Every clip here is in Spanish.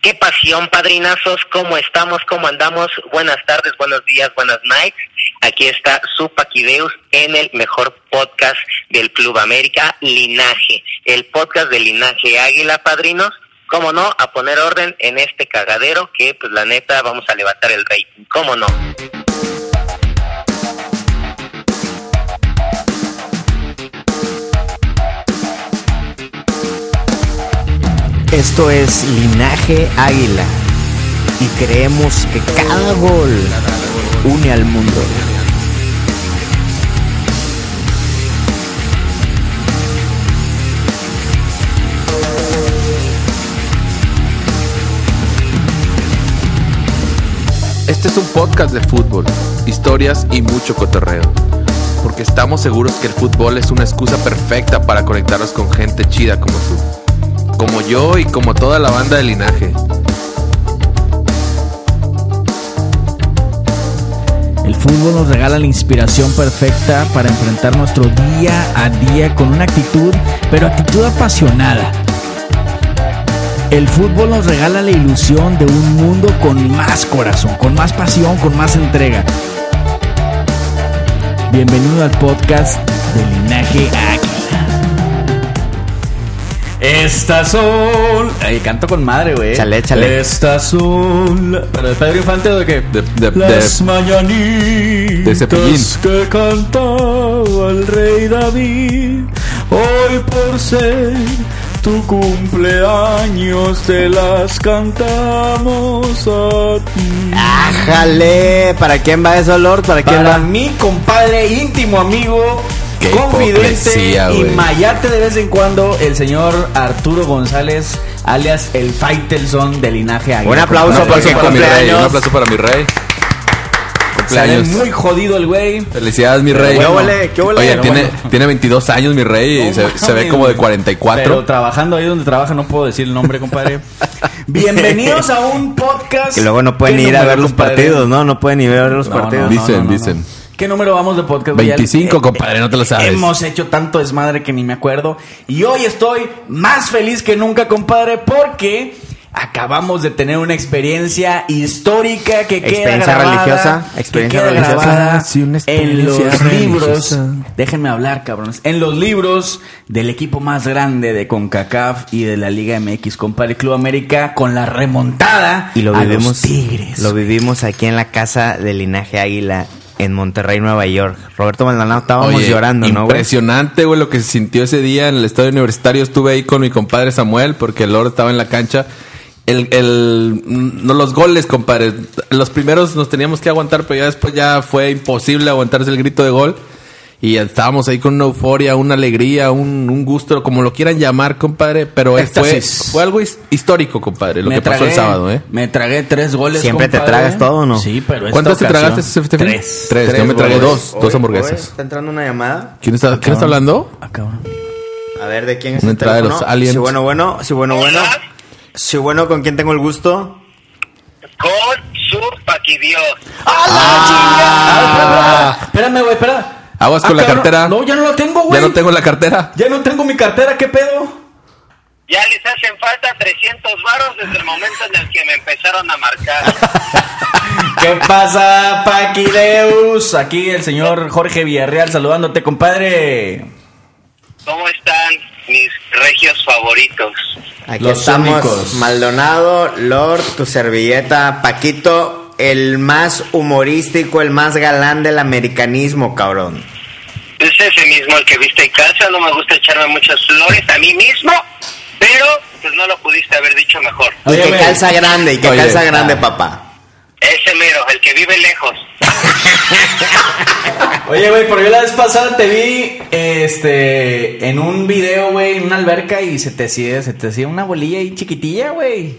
Qué pasión, padrinazos, cómo estamos, cómo andamos. Buenas tardes, buenos días, buenas nights. Aquí está su Paquideus en el mejor podcast del Club América, Linaje, el podcast de Linaje Águila, padrinos. Cómo no, a poner orden en este cagadero que, pues la neta, vamos a levantar el rating. Cómo no. Esto es Linaje Águila y creemos que cada gol une al mundo. Este es un podcast de fútbol, historias y mucho cotorreo. Porque estamos seguros que el fútbol es una excusa perfecta para conectarnos con gente chida como tú. Como yo y como toda la banda de linaje. El fútbol nos regala la inspiración perfecta para enfrentar nuestro día a día con una actitud, pero actitud apasionada. El fútbol nos regala la ilusión de un mundo con más corazón, con más pasión, con más entrega. Bienvenido al podcast de Linaje Águila. Estas son. Ay, canto con madre, güey. Chale, chale. Estas son. la- ¿Pero de Pedro Infante o de qué? De, de- Las de- mañanitas de Cepillín. que cantaba el rey David. Hoy por ser tu cumpleaños te las cantamos a ti. ¡Ájale! ¿Para quién va eso, Lord? ¿Para quién Para va? mi compadre íntimo amigo, Qué confidente y mayate de vez en cuando, el señor Arturo González, alias el Faitelson de linaje Águila. Un aplauso mi rey, cumpleaños. un aplauso para mi rey. Sale muy jodido el güey. Felicidades, mi rey. ¿Qué huele? ¿Qué huele? Oye, tiene, bueno. tiene 22 años, mi rey, y No se, se ve como de güey. 44. Pero trabajando ahí donde trabaja, no puedo decir el nombre, compadre. Bienvenidos a un podcast. Que luego no pueden ¿Qué ir a ver los compadre? partidos, ¿no? No pueden ir a ver los No, partidos. no, Dicen, no, no, dicen. ¿Qué número vamos de podcast? güey? 25, Eh, compadre, no te lo sabes. Hemos hecho tanto desmadre que ni me acuerdo. Y hoy estoy más feliz que nunca, compadre, porque acabamos de tener una experiencia histórica que queda Experiencia grabada, religiosa, que experiencia queda religiosa. grabada Sí, una en los libros. religiosa. Déjenme hablar, cabrones. En los libros del equipo más grande de CONCACAF y de la Liga MX, compadre Club América, con la remontada Y lo a vivimos, los Tigres. lo vivimos aquí en la casa de Linaje Águila en Monterrey, Nueva York. Roberto Maldonado, estábamos Oye, llorando, ¿no, güey? Impresionante, güey, lo que se sintió ese día en el estadio universitario. Estuve ahí con mi compadre Samuel, porque el Lord estaba en la cancha. El, el, no, los goles, compadre. Los primeros nos teníamos que aguantar, pero ya después ya fue imposible aguantarse el grito de gol. Y estábamos ahí con una euforia, una alegría, un, un gusto, como lo quieran llamar, compadre. Pero fue, fue algo his- histórico, compadre, lo Me que pasó el sábado, ¿eh? Me tragué tres goles. ¿Siempre te tragas todo o no? Sí, pero esta ¿Cuántas te ocasión- tragaste ese fin? Tres. Tres, yo me tragué goles. dos, dos hamburguesas. oye, ¿Está entrando una llamada? ¿Quién está, ¿quién está hablando? Ah, cabrón. A ver, ¿de quién es Una el entrada de los aliens. Sí, bueno, bueno. Sí, bueno, bueno. Sí, bueno, ¿con quién tengo el gusto? Con su Paquidios. ¡Ah, la chingada! Ah, espera, espera, espérame, güey, espera. Aguas Ah, con la cartera. No, ya no la tengo, güey. Ya no tengo la cartera. Ya no tengo mi cartera, ¿qué pedo? Ya les hacen falta 300 varos desde el momento en el que me empezaron a marcar. ¿Qué pasa, Paquideus? Aquí el señor Jorge Villarreal saludándote, compadre. ¿Cómo están mis regios favoritos? Aquí Los estamos. Maldonado, Lord, tu servilleta, Paquito, el más humorístico, el más galán del americanismo, cabrón. Es ese mismo el que viste en casa, no me gusta echarme muchas flores a mí mismo, pero pues no lo pudiste haber dicho mejor. Y Oye, que calza grande, y que Oye. calza grande, Ah. papá. Ese mero, el que vive lejos. Oye, güey, pero yo la vez pasada te vi este, en un video, güey, en una alberca y se te hacía, se te hacía una bolilla ahí chiquitilla, güey.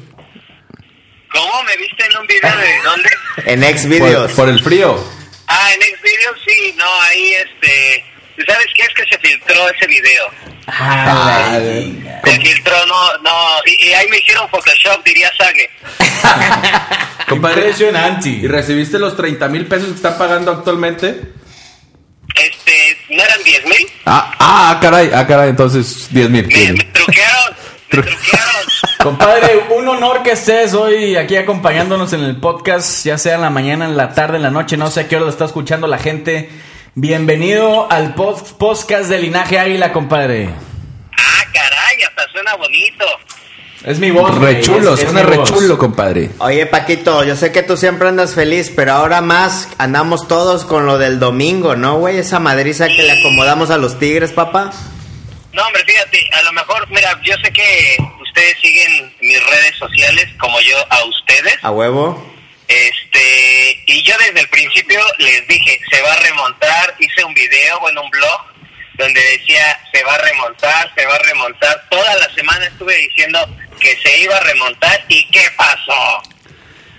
¿Cómo me viste en un video de dónde? En ex Por, videos. por el frío. Ah, en Xvideos sí, no, ahí este. ¿Sabes qué? Es que se filtró ese video. Ah, Se filtró, no, no. Y, y ahí me hicieron Photoshop, diría Sage. Compadre. ¿y recibiste los 30 mil pesos que están pagando actualmente? Este, ¿no eran 10 mil? Ah, ah, caray, ah, caray, entonces 10 mil. Me, me truquearon, me truquearon. Compadre, un honor que estés hoy aquí acompañándonos en el podcast, ya sea en la mañana, en la tarde, en la noche, no sé a qué hora lo está escuchando la gente. Bienvenido al post- podcast de Linaje Águila, compadre. Ah, caray, hasta suena bonito. Es mi voz. güey, Re chulo, es- es suena mi re voz. chulo, compadre. Oye, Paquito, yo sé que tú siempre andas feliz, pero ahora más andamos todos con lo del domingo, ¿no, güey? Esa madriza que le acomodamos a los tigres, papá. No, hombre, fíjate, a lo mejor, mira, yo sé que ustedes siguen mis redes sociales como yo a ustedes. A huevo. Este, y yo desde el principio les dije, se va a remontar, hice un video, bueno, un blog, donde decía, se va a remontar, se va a remontar. Toda la semana estuve diciendo que se iba a remontar y ¿qué pasó?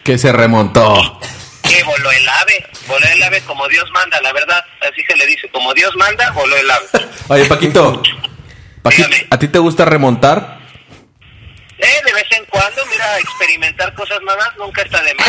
Que se remontó. Que voló el ave, voló el ave como Dios manda, la verdad, así se le dice, como Dios manda, voló el ave. Oye, Paquito. Paquito, Dígame. ¿a ti te gusta remontar? Eh, de vez en cuando, mira, experimentar cosas nuevas nunca está de más.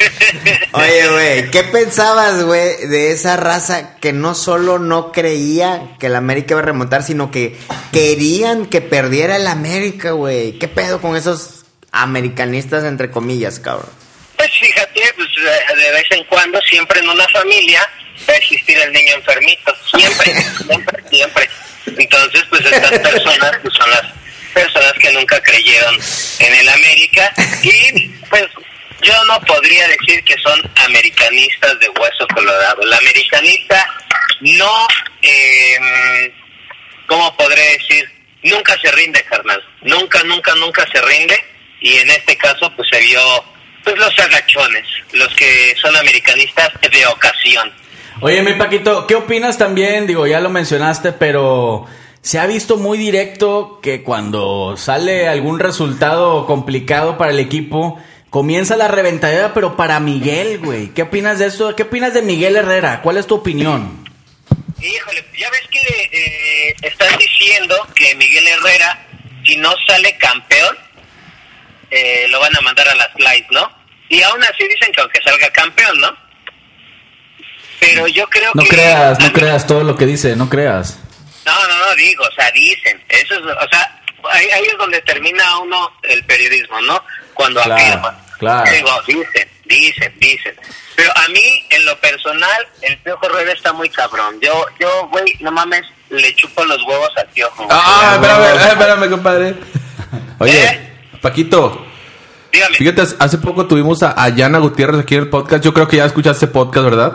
Oye, güey, ¿qué pensabas, güey, de esa raza que no solo no creía que el América iba a remontar, sino que querían que perdiera el América, güey? ¿Qué pedo con esos americanistas, entre comillas, cabrón? Pues fíjate, pues de de vez en cuando, siempre en una familia, existir el niño enfermito. Siempre, siempre, siempre. Entonces, pues estas personas pues, son las personas que nunca creyeron en el América y pues yo no podría decir que son americanistas de hueso colorado. El americanista no, eh, ¿cómo podré decir? Nunca se rinde, carnal. Nunca, nunca, nunca se rinde. Y en este caso, pues se vio, pues los agachones, los que son americanistas de ocasión. Oye, mi Paquito, ¿qué opinas también? Digo, ya lo mencionaste, pero se ha visto muy directo que cuando sale algún resultado complicado para el equipo, comienza la reventadera, pero para Miguel, güey. ¿Qué opinas de esto? ¿Qué opinas de Miguel Herrera? ¿Cuál es tu opinión? Híjole, ya ves que eh, están diciendo que Miguel Herrera, si no sale campeón, eh, lo van a mandar a las slides, ¿no? Y aún así dicen que aunque salga campeón, ¿no? Pero yo creo No que... creas, no creas todo lo que dice, no creas. No, no, no, digo, o sea, dicen. Eso es, o sea, ahí, ahí es donde termina uno el periodismo, ¿no? Cuando Claro, afirma. claro. Digo, dicen, dicen, dicen. Pero a mí, en lo personal, el Piojo Herrera está muy cabrón. Yo, yo, güey, no mames, le chupo los huevos al Piojo. güey. Ah, espérame, eh, espérame, compadre. Oye, ¿Eh? Paquito, Dígame. fíjate, hace poco tuvimos a, a Yana Gutiérrez aquí en el podcast. Yo creo que ya escuchaste podcast, ¿verdad?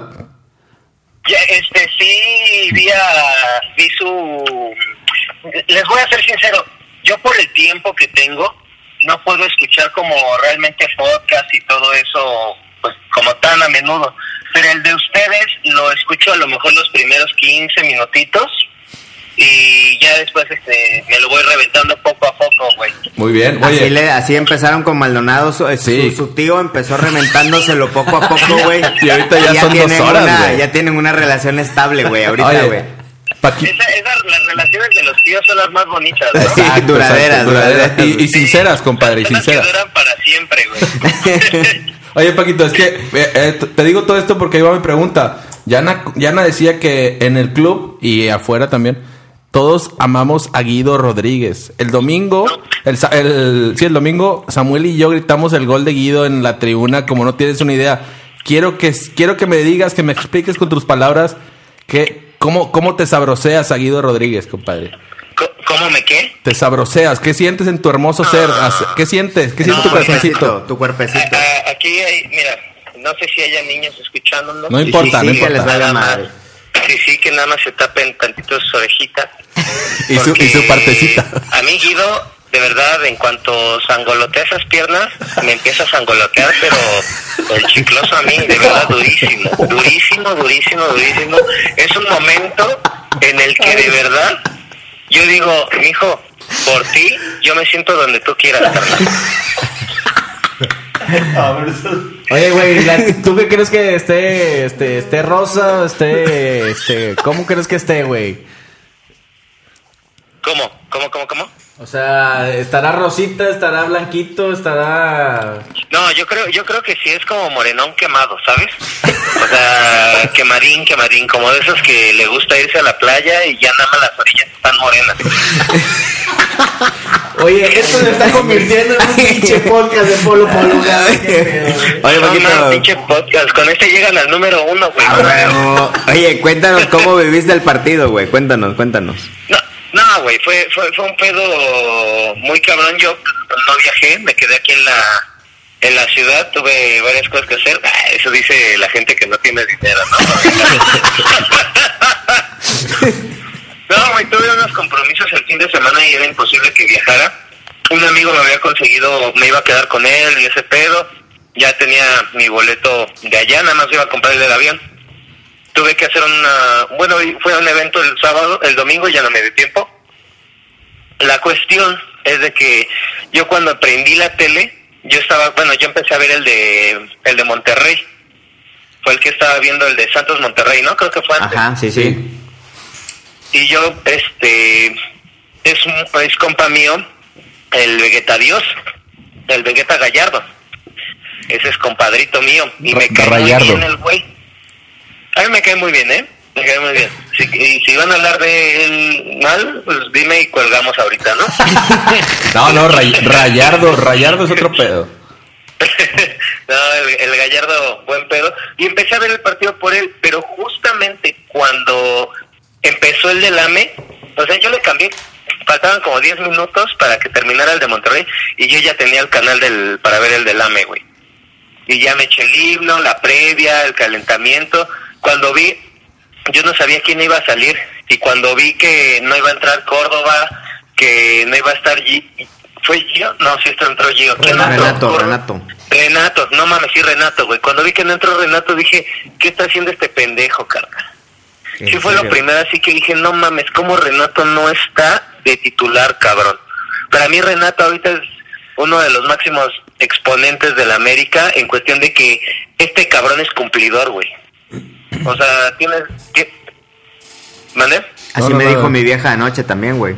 Ya, este, sí, vi, a- vi su... Les voy a ser sincero, yo por el tiempo que tengo, no puedo escuchar como realmente podcast y todo eso, pues como tan a menudo. Pero el de ustedes lo escucho a lo mejor los primeros 15 minutitos y ya después este, me lo voy reventando poco a poco, güey. Muy bien. Así, Oye, le, así empezaron con Maldonado. Su, su- Sí. su tío empezó reventándoselo poco a poco, güey. Y ahorita ya son dos tienen horas, una-. Ya tienen una relación estable, güey. Ahorita, güey. Esa, esas, las relaciones de los tíos son las más bonitas, ¿no? Sí, duraderas, exacto, duraderas. Y, y sinceras, compadre, y Son las que sinceras. duran para siempre, güey. Oye, Paquito, es que eh, eh, te- te digo todo esto porque ahí va mi pregunta. Yana, Yana decía que en el club y afuera también, todos amamos a Guido Rodríguez. El domingo, el, sa- el, sí, el domingo, Samuel y yo gritamos el gol de Guido en la tribuna, como no tienes una idea. Quiero que, quiero que me digas, que me expliques con tus palabras, que, cómo, cómo te sabroseas a Guido Rodríguez, compadre. Co- ¿Cómo me qué? Te sabroseas, ¿qué sientes en tu hermoso ser? Hace- ¿Qué sientes? ¿Qué sientes No, tu cuerpecito? Tu cuerpecito. Ah, ah, Aquí hay, mira, no sé si haya niños escuchándonos. No importa, sí, no sí, importa. les madre. Sí, sí, que nada más se tapen tantito sus orejitas. Y su, y su partecita. A mí Guido, de verdad, en cuanto sangolotea esas piernas, me empieza a sangolotear, pero el chicloso a mí, de verdad, durísimo, durísimo, durísimo, durísimo. Es un momento en el que de verdad yo digo, hijo, por ti, yo me siento donde tú quieras, carnal. Oye, güey, ¿tú qué crees que esté, este, esté rosa, esté, este, cómo crees que esté, güey? ¿Cómo? ¿Cómo, cómo, cómo? O sea, ¿estará rosita, estará blanquito, estará... No, yo creo, yo creo que sí es como morenón quemado, ¿sabes? O sea, quemadín, quemadín, como de esos que le gusta irse a la playa y ya nada más las orillas están morenas. Oye, esto se está convirtiendo en un pinche podcast de Polo Polo. Oye, no, Paquito. no, pinche podcast, con este llegan al número uno, güey. A huevo. Oye, cuéntanos cómo viviste el partido, güey. Cuéntanos, cuéntanos. No, no, güey, fue, fue, fue un pedo muy cabrón. Yo no viajé, me quedé aquí en la en la ciudad, tuve varias cosas que hacer. Ah, Eso dice la gente que no tiene dinero, ¿no? no, güey, tuve unos compromisos el fin de semana y era imposible que viajara. Un amigo me había conseguido, me iba a quedar con él y ese pedo. Ya tenía mi boleto de allá, nada más iba a comprar el del avión tuve que hacer una bueno fue un evento el sábado el domingo ya no me dio tiempo. La cuestión es de que yo cuando prendí la tele yo estaba bueno yo empecé a ver el de el de Monterrey. Fue el que estaba viendo el de Santos Monterrey no creo que fue antes. Ajá, sí, sí. y yo este es es compa mío el Vegeta Dios el Vegeta Gallardo. Ese es compadrito mío. Y me Rayardo. bien el güey a mí me cae muy bien eh me cae muy bien si, y si van a hablar de él mal pues dime y colgamos ahorita no No, no, Ray- Rayardo, Rayardo es otro pedo. no, el, el Gallardo, buen pedo. Y empecé a ver el partido por él, pero justamente cuando empezó el del AME, o sea, yo le cambié, faltaban como 10 minutos para que terminara el de Monterrey y yo ya tenía el canal del para ver el del AME, güey. Y ya me eché el himno, la previa, el calentamiento. Cuando vi, yo no sabía quién iba a salir y cuando vi que no iba a entrar Córdoba, que no iba a estar Gi- ¿Fue Gio? No, sí entró Gio. Renato. Renato. Renato, no mames, sí, Renato, güey. Cuando vi que no entró Renato, dije, ¿qué está haciendo este pendejo, carnal? ¿En Sí fue lo primero, así que dije, no mames, ¿cómo Renato no está de titular, cabrón? Para mí Renato ahorita es uno de los máximos exponentes de la América en cuestión de que este cabrón es cumplidor, güey. O sea, tienes... ¿qué? ¿Mande? Así No, no, me no. dijo mi vieja anoche también, güey.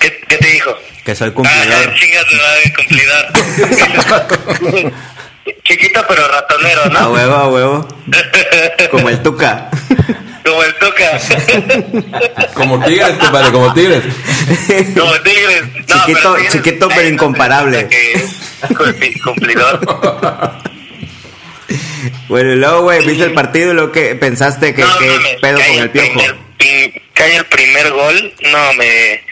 ¿Qué, qué te dijo? Que soy Ah, cumplidor. chinga tu madre, cumplidor. Chiquito pero ratonero, A ¿no? huevo, a huevo. Como el Tuca. Como el toca. Como tigres, compadre, como tigres. Como tigres. No, Chiquito- Tigres- chiquito, pero incomparable. que Cumplidor. Bueno, y luego, güey, viste el partido y luego que pensaste que No, pedo con el piojo. cae el primer gol, no, me,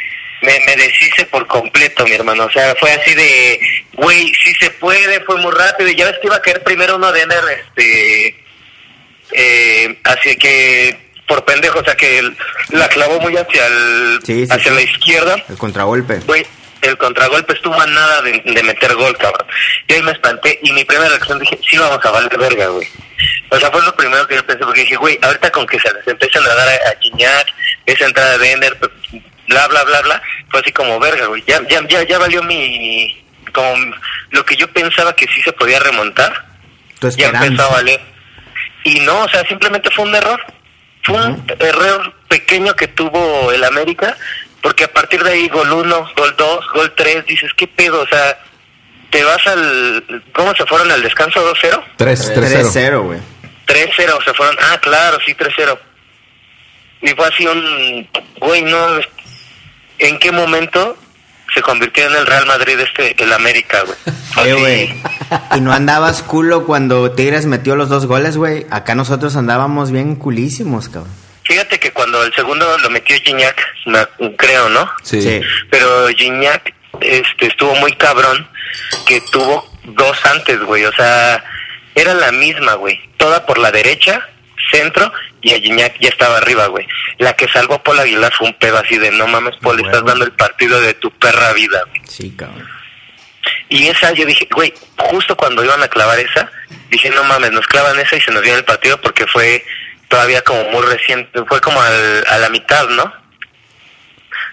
me, me deshice por completo, mi hermano. O sea, fue así de, güey, sí se puede, fue muy rápido. Y ya ves que iba a caer primero uno de Ener, este, eh, así que, por pendejo, o sea, que la clavó muy hacia, el, Sí, sí, hacia sí. la izquierda. El contragolpe. Güey, el contragolpe estuvo a nada de, de meter gol, cabrón. Y ahí me espanté y mi primera reacción dije, sí vamos a valer verga, güey. O sea, fue lo primero que yo pensé, porque dije, güey, ahorita con que se les empiezan a dar a, a Gignac, esa entrada de Ender, bla, bla, bla, bla, fue así como verga, güey. Ya, ya, ya, ya valió mi... como lo que yo pensaba que sí se podía remontar, ya empezó a valer. Y no, o sea, simplemente fue un error. Fue un error pequeño que tuvo el América, porque a partir de ahí, gol 1, gol 2, gol 3, dices, ¿qué pedo? O sea, te vas al... ¿Cómo se fueron al descanso 2-0? 3, 3-0. 3-0, güey. 3-0, se fueron... Ah, claro, sí, 3-0. Y fue así un... Güey, no... ¿En qué momento se convirtió en el Real Madrid este, el América, güey? Oye, güey. ¿Y no andabas culo cuando Tigres metió los dos goles, güey? Acá nosotros andábamos bien culísimos, cabrón. Fíjate que cuando el segundo lo metió Gignac, creo, ¿no? Sí. Sí. Pero Gignac este, estuvo muy cabrón que tuvo dos antes, güey. O sea, era la misma, güey. Toda por la derecha, centro y a Gignac ya estaba arriba, güey. La que salvó Paul Aguilar fue un pedo así de, no mames, Paul, estás dando el partido de tu perra vida, güey. Sí, cabrón. Y esa, yo dije, güey, justo cuando iban a clavar esa, dije, no mames, nos clavan esa y se nos viene el partido porque fue todavía como muy reciente, fue como al- a la mitad, ¿no?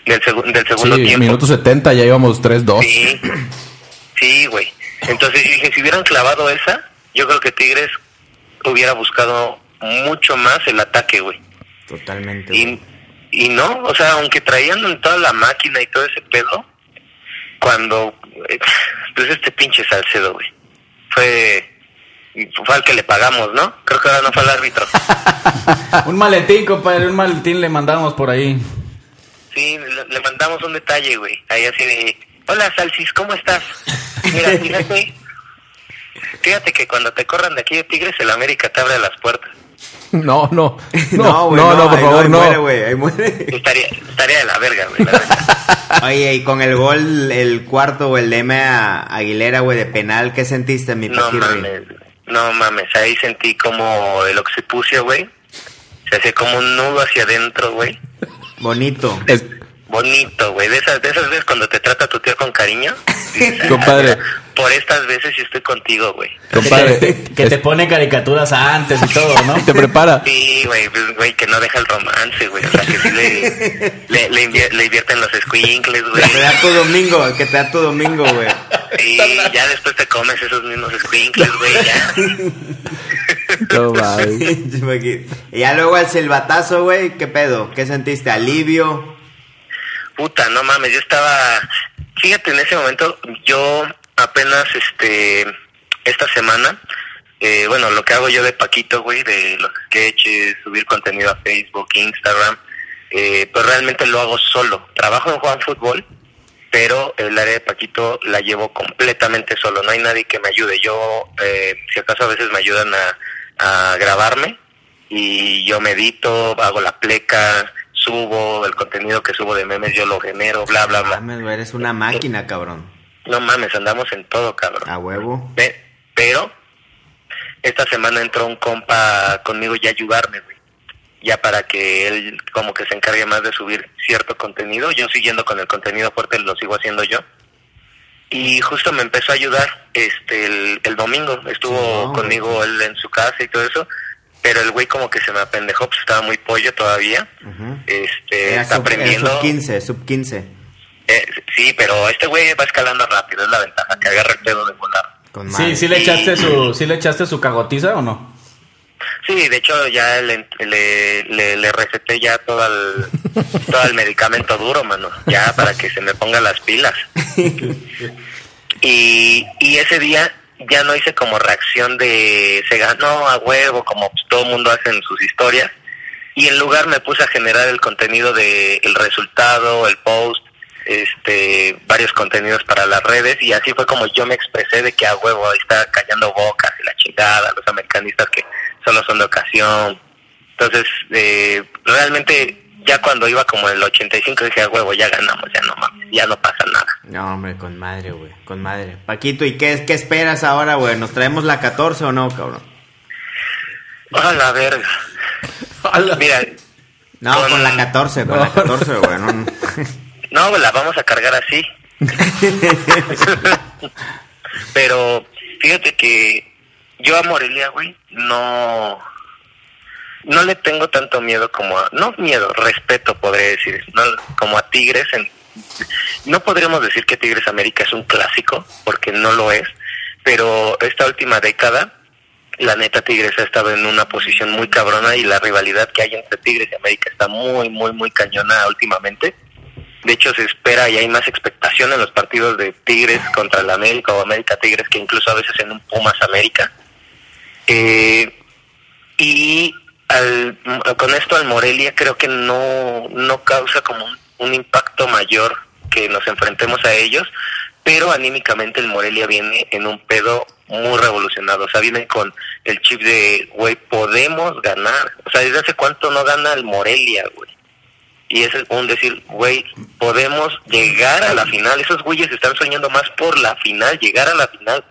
Del, segu- del segundo Sí, tiempo. minuto 70, ya íbamos 3-2. Sí, sí, güey. Entonces yo dije, si hubieran clavado esa, yo creo que Tigres hubiera buscado mucho más el ataque, güey. Totalmente. Y, y no, o sea, aunque traían toda la máquina y todo ese pedo, cuando, eh, pues este pinche Salcedo, güey, fue, fue al que le pagamos, ¿no? Creo que ahora no fue el árbitro. Un maletín, compadre, un maletín le mandamos por ahí. Sí, le, le mandamos un detalle, güey, ahí así de, hola Salsis, ¿cómo estás? Mira, fíjate, fíjate que cuando te corran de aquí de Tigres, el América te abre las puertas. No, no. No, No, no, güey, no, por ahí favor, ahí no. muere, güey, ahí muere. Estaría, estaría de la verga, güey. Oye, y con el gol, el cuarto o el de M a Aguilera, güey, de penal, ¿qué sentiste, mi No Paquirri? No mames, ahí sentí como el occipucio, güey. Se hacía como un nudo hacia adentro, güey. Bonito. Es- Bonito, güey. De esas, de esas veces cuando te trata tu tío con cariño. dices, "Ah, Compadre. Por estas veces yo estoy contigo, güey. compadre, Que te pone caricaturas antes y todo, ¿no? te prepara. Sí, güey, pues, güey, que no deja el romance, güey. O sea, que sí le, le, le, invier- le invierten los squinkles, güey. Que te da tu domingo, que te da tu domingo, güey. Y ya después te comes esos mismos squinkles, güey, ya. No mames. y ya luego el silbatazo, güey, ¿qué pedo? ¿Qué sentiste? ¿Alivio? Puta, no mames, yo estaba, fíjate, en ese momento yo apenas, este, esta semana, eh, bueno, lo que hago yo de Paquito, güey, de los sketches, subir contenido a Facebook, Instagram, eh, pues realmente lo hago solo. Trabajo en Juan Fútbol, pero el área de Paquito la llevo completamente solo. No hay nadie que me ayude. Yo, eh, si acaso a veces me ayudan a, a grabarme y yo medito, hago la pleca, subo el contenido que subo de memes, yo lo genero, bla, bla, bla. Mames, eres una máquina, cabrón. No mames, andamos en todo, cabrón. A huevo. Pe- Pero esta semana entró un compa conmigo ya a ayudarme, güey. Ya para que él como que se encargue más de subir cierto contenido. Yo siguiendo con el contenido fuerte lo sigo haciendo yo. Y justo me empezó a ayudar este el, el domingo. Estuvo conmigo él en su casa y todo eso. Pero el güey como que se me apendejó, pues estaba muy pollo todavía. Ujú. Este, Era está sub, era aprendiendo. sub 15, sub 15. Eh, sí, pero este güey va escalando rápido, es la ventaja, que agarra el pedo de volar. Con Sí, sí le echaste su, sí le echaste su cagotiza o no? Sí, de hecho ya le, le, le, le receté ya todo el, todo el medicamento duro, mano, ya para que se me pongan las pilas. Y, y ese día ya no hice como reacción de se ganó a huevo, como pues, todo el mundo hace en sus historias. Y en lugar me puse a generar el contenido de el resultado, el post, este, varios contenidos para las redes y así fue como yo me expresé de que a huevo ahí está callando bocas y la chingada, los americanistas que solo son de ocasión. Entonces, eh, realmente ya cuando iba como en el 85 dije a huevo, ya ganamos, ya no mames, ya no pasa nada. No, hombre, con madre, güey, con madre. Paquito, ¿y qué, qué esperas ahora, güey? ¿Nos traemos la 14 o no, cabrón? A la verga. Mira, No, Con- con la 14, con la 14, güey. No, no. No, la vamos a cargar así. Pero fíjate que yo a Morelia, güey, no no le tengo tanto miedo como a no miedo, respeto podría decir, no como a Tigres en no podríamos decir que Tigres América es un clásico porque no lo es, pero esta última década la neta Tigres ha estado en una posición muy cabrona y la rivalidad que hay entre Tigres y América está muy muy muy cañona últimamente. De hecho, se espera y hay más expectación en los partidos de Tigres contra el América o América Tigres que incluso a veces en un Pumas América. Eh, y al, con esto al Morelia creo que no, no causa como un, un impacto mayor que nos enfrentemos a ellos, pero anímicamente el Morelia viene en un pedo muy revolucionado. O sea, vienen con el chip de, güey, podemos ganar. O sea, ¿desde hace cuánto no gana el Morelia, güey? y es un decir, güey, podemos llegar a la final. Esos güeyes están soñando más por la final, llegar a la final.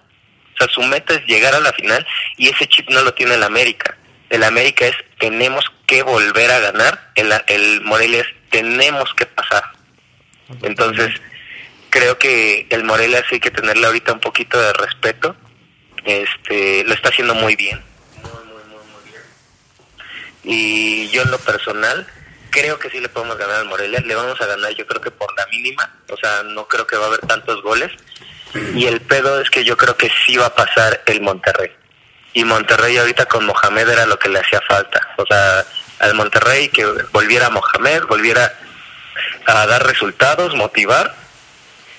Sea, su meta es llegar a la final y ese chip no lo tiene el América. El América es tenemos que volver a ganar. El, el Morelia es tenemos que pasar. Entonces, creo que el Morelia sí hay que tenerle ahorita un poquito de respeto. Este, lo está haciendo muy bien. Muy, muy, muy, muy bien. Y yo en lo personal creo que sí le podemos ganar al Morelia. Le vamos a ganar yo creo que por la mínima. O sea, no creo que va a haber tantos goles. Y el pedo es que yo creo que sí va a pasar el Monterrey. Y Monterrey ahorita con Mohamed era lo que le hacía falta. O sea, al Monterrey que volviera Mohamed, volviera a dar resultados, motivar.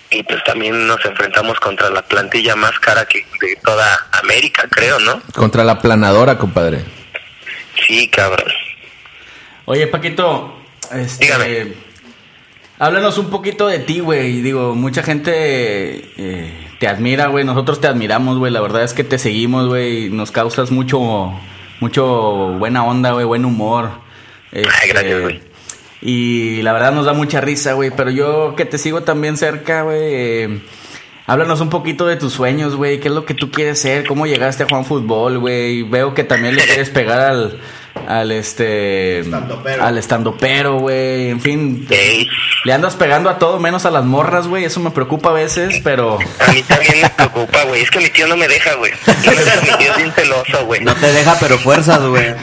Y pues también nos enfrentamos contra la plantilla más cara que de toda América, creo, ¿no? Contra la planadora, compadre. Sí, cabrón. Oye, Paquito, este, Dígame. Háblanos un poquito de ti, güey. Digo, mucha gente eh, te admira, güey. Nosotros te admiramos, güey. La verdad es que te seguimos, güey. Nos causas mucho, mucho buena onda, güey, buen humor. Ay, gracias, güey. Y la verdad nos da mucha risa, güey. Pero yo que te sigo también cerca, güey. eh, háblanos un poquito de tus sueños, güey. ¿Qué es lo que tú quieres ser? ¿Cómo llegaste a Juan Fútbol, güey? Veo que también le quieres pegar al, al este, Estandopero. al estandopero, güey. En fin, le andas pegando a todo menos a las morras, güey. Eso me preocupa a veces, pero A mí también me preocupa, güey. Es que mi tío no me deja, güey. No me deja, mi tío es bien celoso, güey. No te deja, pero fuerzas, güey.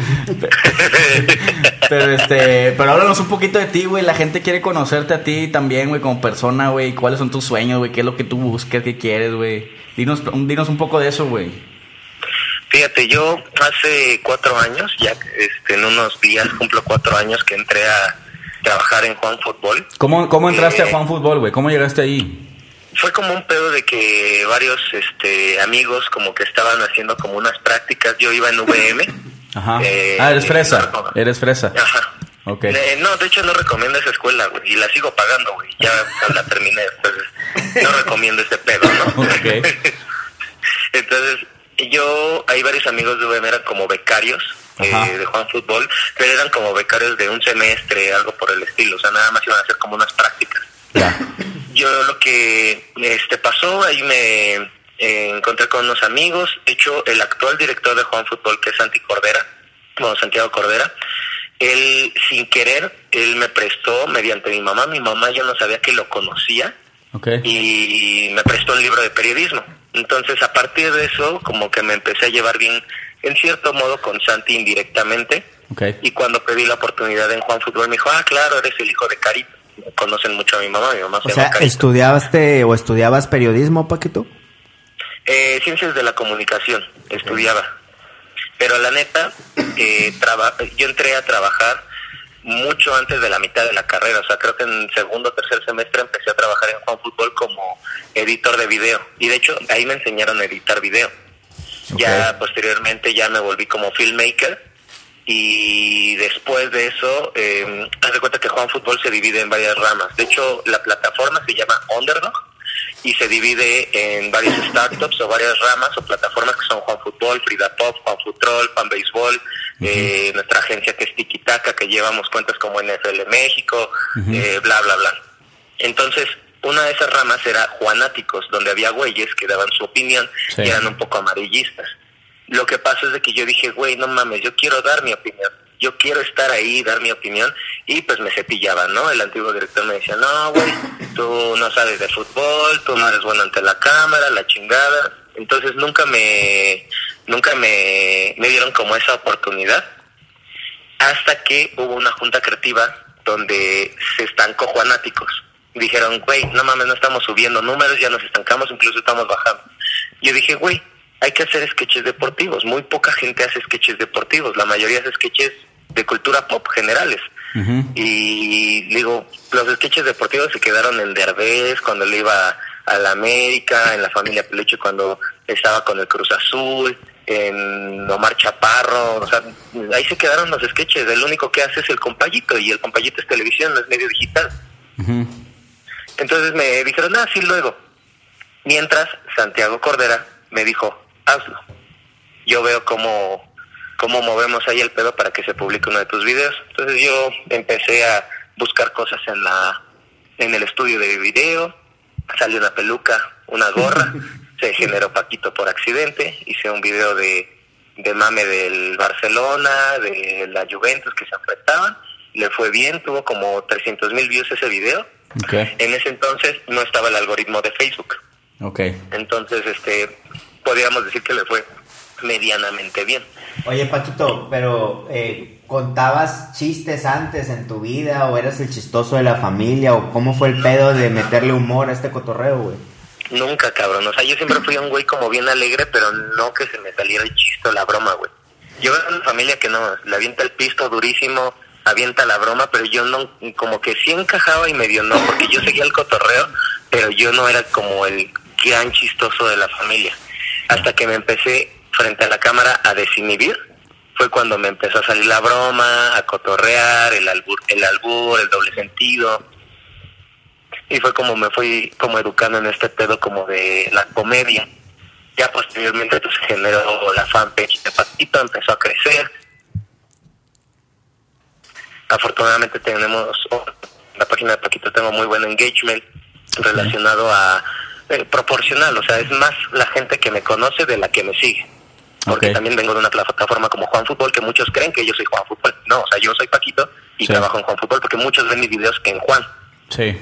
Pero este, pero háblanos un poquito de ti, güey. La gente quiere conocerte a ti también, güey, como persona, güey. ¿Cuáles son tus sueños, güey? ¿Qué es lo que tú buscas? ¿Qué quieres, güey? Dinos, dinos un poco de eso, güey. Fíjate, yo hace cuatro años, ya este, en unos días cumplo cuatro años que entré a trabajar en Juan Fútbol. ¿Cómo, cómo entraste Eh, a Juan Fútbol, güey? ¿Cómo llegaste ahí? Fue como un pedo de que varios este, amigos como que estaban haciendo como unas prácticas. Yo iba en VM. Ajá. Eh, ah, eres fresa. no. Eres fresa. Ajá. Ok. Eh, no, de hecho no recomiendo esa escuela, güey, y la sigo pagando, güey. Ya la terminé, entonces no recomiendo ese pedo, ¿no? Ok. entonces, yo, hay varios amigos de UVM, eran como becarios eh, de Juan Fútbol, pero eran como becarios de un semestre, algo por el estilo, o sea, nada más iban a hacer como unas prácticas. Ya. Yo lo que este pasó, ahí me eh, encontré con unos amigos, de hecho el actual director de Juan Fútbol, que es Santi Cordera, bueno, Santiago Cordera, él sin querer, él me prestó mediante mi mamá, mi mamá yo no sabía que lo conocía y me prestó un libro de periodismo. Entonces a partir de eso como que me empecé a llevar bien en cierto modo con Santi indirectamente y cuando pedí la oportunidad en Juan Fútbol me dijo, ah claro, eres el hijo de Carito. Conocen mucho a mi mamá, mi mamá se O llama sea, Carito. ¿estudiaste o estudiabas periodismo, Paquito? Eh, ciencias de la comunicación, estudiaba. Pero la neta, eh, traba- yo entré a trabajar mucho antes de la mitad de la carrera. O sea, creo que en segundo o tercer semestre empecé a trabajar en Juan Fútbol como editor de video. Y de hecho, ahí me enseñaron a editar video. Ya posteriormente ya me volví como filmmaker. Y después de eso, eh, haz de cuenta que Juan Fútbol se divide en varias ramas. De hecho, la plataforma se llama Underdog y se divide en varios startups o varias ramas o plataformas que son Juan Fútbol, Frida Pop, Juan Futrol, Juan Béisbol, eh, nuestra agencia que es Tiki Taka, que llevamos cuentas como NFL México, eh, bla, bla, bla. Entonces, una de esas ramas era Juanáticos, donde había güeyes que daban su opinión Sí. y eran un poco amarillistas. Lo que pasa es de que yo dije, güey, no mames, yo quiero dar mi opinión. Yo quiero estar ahí, dar mi opinión. Y pues me cepillaban, ¿no? El antiguo director me decía, no, güey, tú no sabes de fútbol, tú no eres bueno ante la cámara, la chingada. Entonces nunca me, nunca me, me dieron como esa oportunidad. Hasta que hubo una junta creativa donde se estancó Juanáticos. Dijeron, güey, no mames, no estamos subiendo números, ya nos estancamos, incluso estamos bajando. Yo dije, güey, hay que hacer sketches deportivos. Muy poca gente hace sketches deportivos. La mayoría hace sketches de cultura pop generales. Y digo, los sketches deportivos se quedaron en Derbez cuando le iba a la América, en la familia Peluche cuando estaba con el Cruz Azul, en Omar Chaparro, o sea, ahí se quedaron los sketches. El único que hace es el compayito y el compayito es televisión, no es medio digital. Entonces me dijeron, ah, sí, luego. Mientras Santiago Cordera me dijo, hazlo. Yo veo cómo, cómo movemos ahí el pedo para que se publique uno de tus videos. Entonces yo empecé a buscar cosas en la en el estudio de video, salió una peluca, una gorra, se generó Paquito por accidente, hice un video de de mame del Barcelona, de la Juventus que se enfrentaban. Le fue bien, tuvo como 300 mil views ese video. En ese entonces no estaba el algoritmo de Facebook. Ok. Entonces, este, podríamos decir que le fue medianamente bien. Oye, Paquito, pero eh, ¿contabas chistes antes en tu vida o eras el chistoso de la familia o cómo fue el pedo de meterle humor a este cotorreo, güey? Nunca, cabrón. O sea, yo siempre fui un güey como bien alegre, pero no que se me saliera el chiste o la broma, güey. Yo era una familia que no, le avienta el pisto durísimo, avienta la broma, pero yo no, como que sí encajaba y medio no, porque yo seguía el cotorreo, pero yo no era como el gran chistoso de la familia. Hasta que me empecé frente a la cámara a desinhibir, fue cuando me empezó a salir la broma, a cotorrear, el albur, el albur, el doble sentido. Y fue como me fui como educando en este pedo como de la comedia. Ya posteriormente pues generó la fanpage de Paquito, empezó a crecer. Afortunadamente tenemos oh, la página de Paquito tengo muy buen engagement relacionado a eh, proporcional, o sea, es más la gente que me conoce de la que me sigue. Porque también vengo de una plataforma como Juan Fútbol, que muchos creen que yo soy Juan Fútbol. No, o sea, yo soy Paquito y Sí. trabajo en Juan Fútbol porque muchos ven mis videos que en Juan. Sí.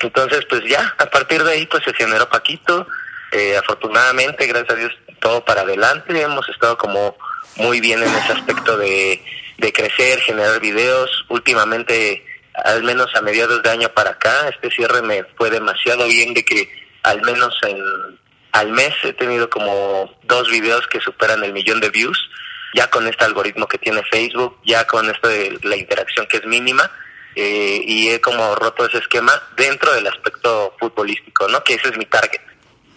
Entonces, pues ya, a partir de ahí, pues se generó Paquito. Eh, afortunadamente, gracias a Dios, todo para adelante. Hemos estado como muy bien en ese aspecto de, de crecer, generar videos. Últimamente, al menos a mediados de año para acá, este cierre me fue demasiado bien de que al menos en al mes he tenido como dos videos que superan el millón de views, ya con este algoritmo que tiene Facebook, ya con esto de la interacción que es mínima, eh, y he como roto ese esquema dentro del aspecto futbolístico, ¿no? Que ese es mi target.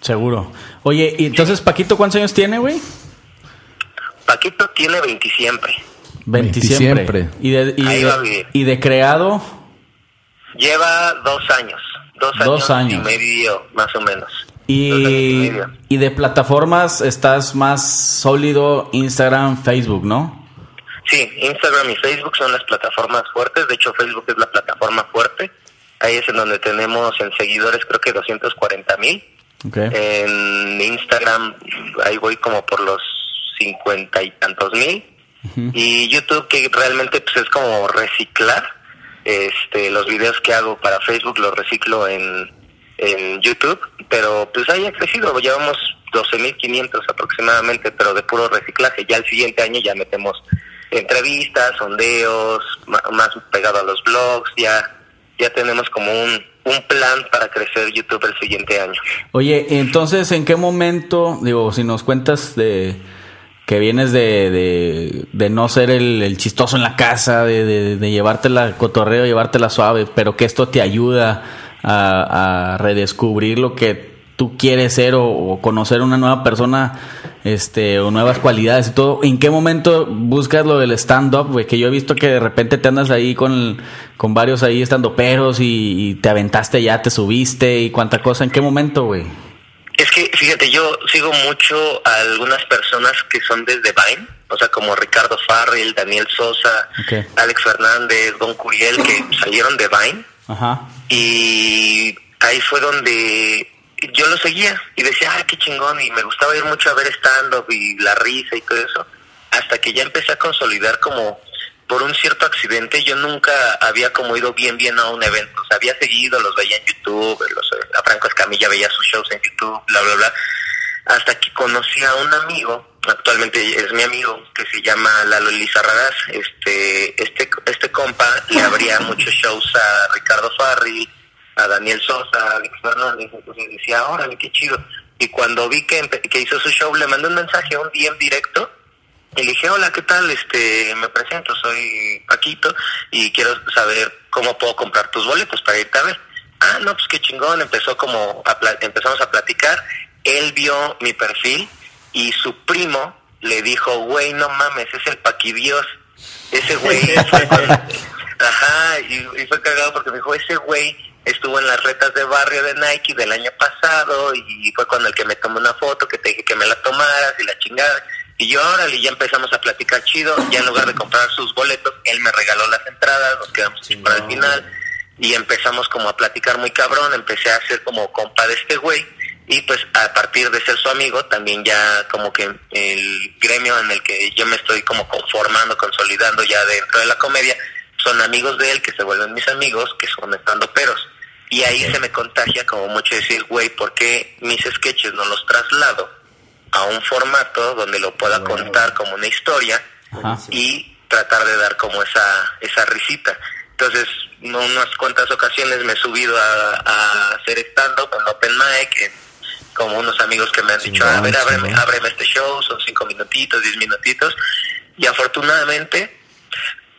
Seguro. Oye, y entonces Paquito, ¿cuántos años tiene, güey? Paquito tiene 20 siempre. 20 siempre. siempre. Y de, y, Ahí de- va a vivir. y de creado, Lleva dos años, dos años, Dos años. y medio, más o menos. Y y, de plataformas estás más sólido Instagram, Facebook, ¿no? Sí, Instagram y Facebook son las plataformas fuertes. De hecho, Facebook es la plataforma fuerte. Ahí es en donde tenemos en seguidores creo que 240 mil. En Instagram ahí voy como por los 50 y tantos mil. Y YouTube que realmente pues es como reciclar. Este, los videos que hago para Facebook los reciclo en, en YouTube, pero pues ahí ha crecido, llevamos 12.500 aproximadamente, pero de puro reciclaje. Ya el siguiente año ya metemos entrevistas, sondeos, más pegado a los blogs, ya ya tenemos como un, un plan para crecer YouTube el siguiente año. Oye, entonces, ¿en qué momento, digo, si nos cuentas de que vienes de, de, de no ser el, el chistoso en la casa, de, de, de llevártela cotorreo, llevártela suave, pero que esto te ayuda a, a redescubrir lo que tú quieres ser o, o conocer una nueva persona este o nuevas cualidades y todo. ¿En qué momento buscas lo del stand-up, güey? Que yo he visto que de repente te andas ahí con, con varios ahí estando peros y, y te aventaste ya, te subiste y cuánta cosa. ¿En qué momento, güey? Es que, fíjate, yo sigo mucho a algunas personas que son desde Vine, o sea, como Ricardo Farrell, Daniel Sosa. Alex Fernández, Don Curiel, que salieron de Vine. Ajá. Y ahí fue donde yo lo seguía y decía, ay, qué chingón, y me gustaba ir mucho a ver stand-up y la risa y todo eso, hasta que ya empecé a consolidar como por un cierto accidente, yo nunca había como ido bien, bien a un evento, o había seguido, los veía en YouTube, los, a Franco Escamilla veía sus shows en YouTube, bla, bla, bla, hasta que conocí a un amigo, actualmente es mi amigo, que se llama Lalo Elizarragas, este, este, este compa le abría muchos shows a Ricardo Farri, a Daniel Sosa, a Alex Fernández, entonces decía, órale, qué chido. Y cuando vi que, que hizo su show, le mandé un mensaje, un DM directo, y le dije, hola, ¿qué tal? Este, me presento, soy Paquito, y quiero saber cómo puedo comprar tus boletos para irte a ver. Ah, no, pues qué chingón, empezó como, a empezamos a platicar, él vio mi perfil, y su primo le dijo, güey, no mames, es el Paquidios. Ese güey fue con- Ajá, y, y fue cagado porque me dijo, ese güey estuvo en las retas de barrio de Nike del año pasado y fue con el que me tomó una foto que te dije que me la tomaras y la chingada. Y yo, órale, ya empezamos a platicar chido. Ya en lugar de comprar sus boletos, él me regaló las entradas, nos quedamos para el final y empezamos como a platicar muy cabrón. Empecé a hacer como compa de este güey y pues a partir de ser su amigo también ya como que el gremio en el que yo me estoy como conformando, consolidando ya dentro de la comedia, son amigos de él que se vuelven mis amigos, que son estando peros. Y ahí se me contagia como mucho decir, güey, ¿por qué mis sketches no los traslado a un formato donde lo pueda contar como una historia y tratar de dar como esa, esa risita? Entonces, en unas cuantas ocasiones me he subido a, a hacer stand-up en Open Mic, como unos amigos que me han dicho, a ver, ábreme, ábreme este show, son cinco minutitos, diez minutitos, y afortunadamente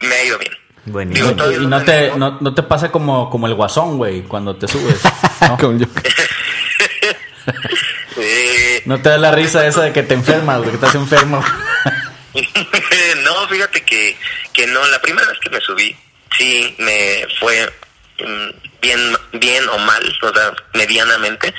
me ha ido bien. Bueno, y, no, te, no, no, te pasa como, como el guasón, güey, cuando te subes. ¿no? no te da la risa esa de que te enfermas, de que estás enfermo. no, fíjate que, que no, la primera vez que me subí, sí me fue mm, bien, bien o mal, o sea, medianamente,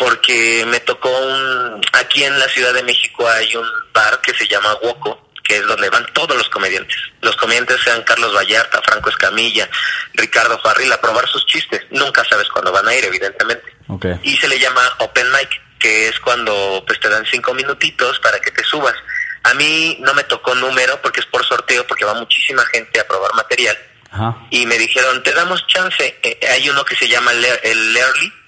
porque me tocó un, aquí en la Ciudad de México hay un bar que se llama Woco, que es donde van todos los comediantes. Los comediantes sean Carlos Vallarta, Franco Escamilla, Ricardo Farril a probar sus chistes. Nunca sabes cuándo van a ir, evidentemente. Y se le llama Open Mic, que es cuando pues te dan cinco minutitos para que te subas. A mí no me tocó número porque es por sorteo, porque va muchísima gente a probar material. Y me dijeron, te damos chance. Eh, hay uno que se llama el, el Early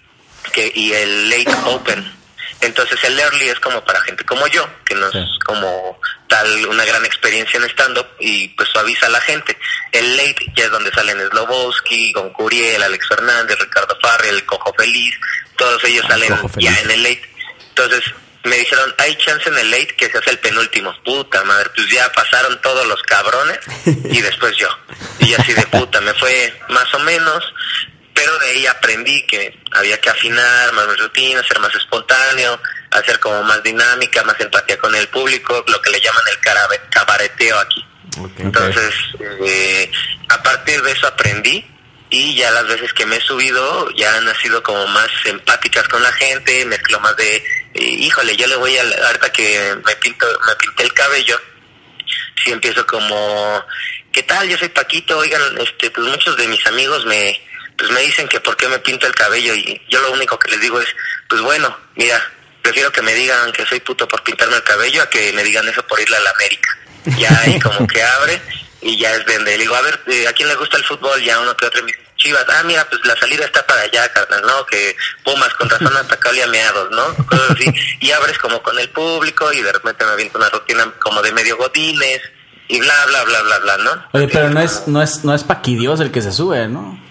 que, y el Late Open. Entonces el early es como para gente como yo, que no es como tal una gran experiencia en stand-up y pues suaviza a la gente. El late ya es donde salen Slobowski, Goncuriel, Alex Fernández, Ricardo Farrell, el Cojo Feliz, todos ellos salen ya en el late. Entonces me dijeron, hay chance en el late que se hace el penúltimo. Puta madre, pues ya pasaron todos los cabrones y después yo. Y así de puta, me fue más o menos, pero de ahí aprendí que había que afinar más mi rutina, ser más espontáneo, hacer como más dinámica, más empatía con el público, lo que le llaman el cabareteo aquí. Entonces, eh, a partir de eso aprendí y ya las veces que me he subido ya han sido como más empáticas con la gente, mezclo más de, eh, híjole, yo le voy a, ahorita que me pinto, me pinté el cabello, si empiezo como, ¿qué tal? Yo soy Paquito, oigan, este, pues muchos de mis amigos me, pues me dicen que por qué me pinto el cabello y yo lo único que les digo es, pues bueno, mira, prefiero que me digan que soy puto por pintarme el cabello a que me digan eso por irle a la América. Ya ahí como que abre y ya es vende. Le digo, a ver, eh, ¿a quién le gusta el fútbol? Ya uno que otro me dice, Chivas, ah, mira, pues la salida está para allá, carnal, ¿no? Que Pumas con razón hasta acá meados, ¿no? Cosas así. Y abres como con el público y de repente me aviento una rutina como de medio godines y bla, bla, bla, bla, bla, ¿no? Oye, pero no es, no es, no es paquidios el que se sube, ¿no?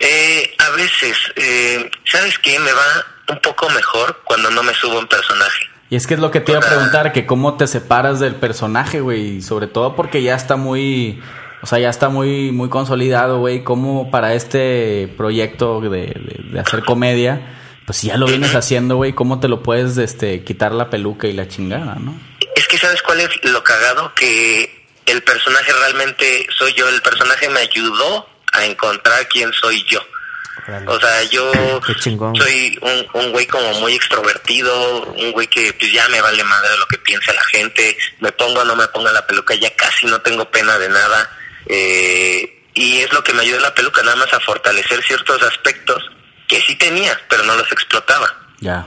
Eh, a veces, eh, ¿sabes qué? Me va un poco mejor cuando no me subo en personaje. Y es que es lo que te iba a preguntar, que cómo te separas del personaje, güey, sobre todo porque ya está muy, o sea, ya está muy, muy consolidado, güey, cómo para este proyecto de, de, hacer comedia, pues si ya lo vienes haciendo, güey, cómo te lo puedes, este, quitar la peluca y la chingada, ¿no? Es que sabes cuál es lo cagado, que el personaje realmente soy yo, el personaje me ayudó a encontrar quién soy yo. O sea, yo soy un, un güey como muy extrovertido, un güey que pues ya me vale madre lo que piense la gente, me pongo o no me ponga la peluca, ya casi no tengo pena de nada. Eh, y es lo que me ayuda la peluca, nada más a fortalecer ciertos aspectos que sí tenía, pero no los explotaba. Ya.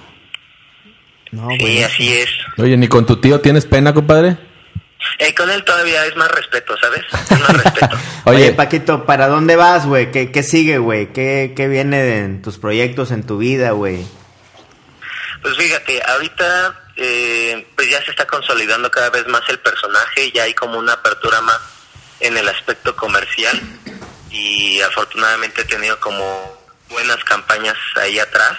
No, sí, así es. Oye, ¿ni con tu tío tienes pena, compadre? Eh, con él todavía es más respeto, ¿sabes? Es más respeto. Oye, Paquito, ¿para dónde vas, güey? ¿Qué, ¿Qué, sigue, güey? ¿Qué, ¿Qué viene en tus proyectos, en tu vida, güey? Pues fíjate, ahorita eh, pues ya se está consolidando cada vez más el personaje, ya hay como una apertura más en el aspecto comercial y afortunadamente he tenido como buenas campañas ahí atrás.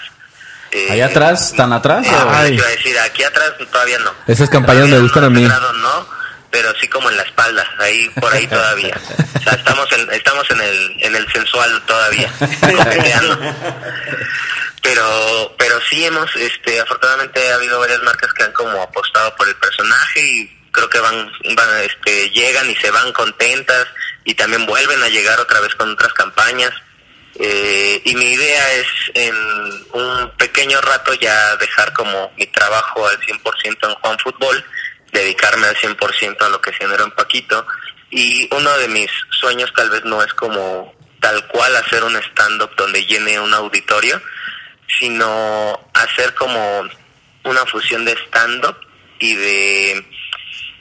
Eh, ¿Ahí atrás? ¿Tan atrás? Eh, a decir, aquí atrás todavía no. Esas campañas me gustan a mí. no, pero sí como en la espalda, ahí por ahí todavía. O sea, estamos en, estamos en el, en el sensual todavía, pero, pero sí hemos, este, afortunadamente ha habido varias marcas que han como apostado por el personaje y creo que van, van, este, llegan y se van contentas y también vuelven a llegar otra vez con otras campañas. Eh, y mi idea es en un pequeño rato ya dejar como mi trabajo al 100% en Juan Fútbol dedicarme al 100% a lo que genero en Paquito. Y uno de mis sueños tal vez no es como tal cual hacer un stand-up donde llene un auditorio, sino hacer como una fusión de stand-up y de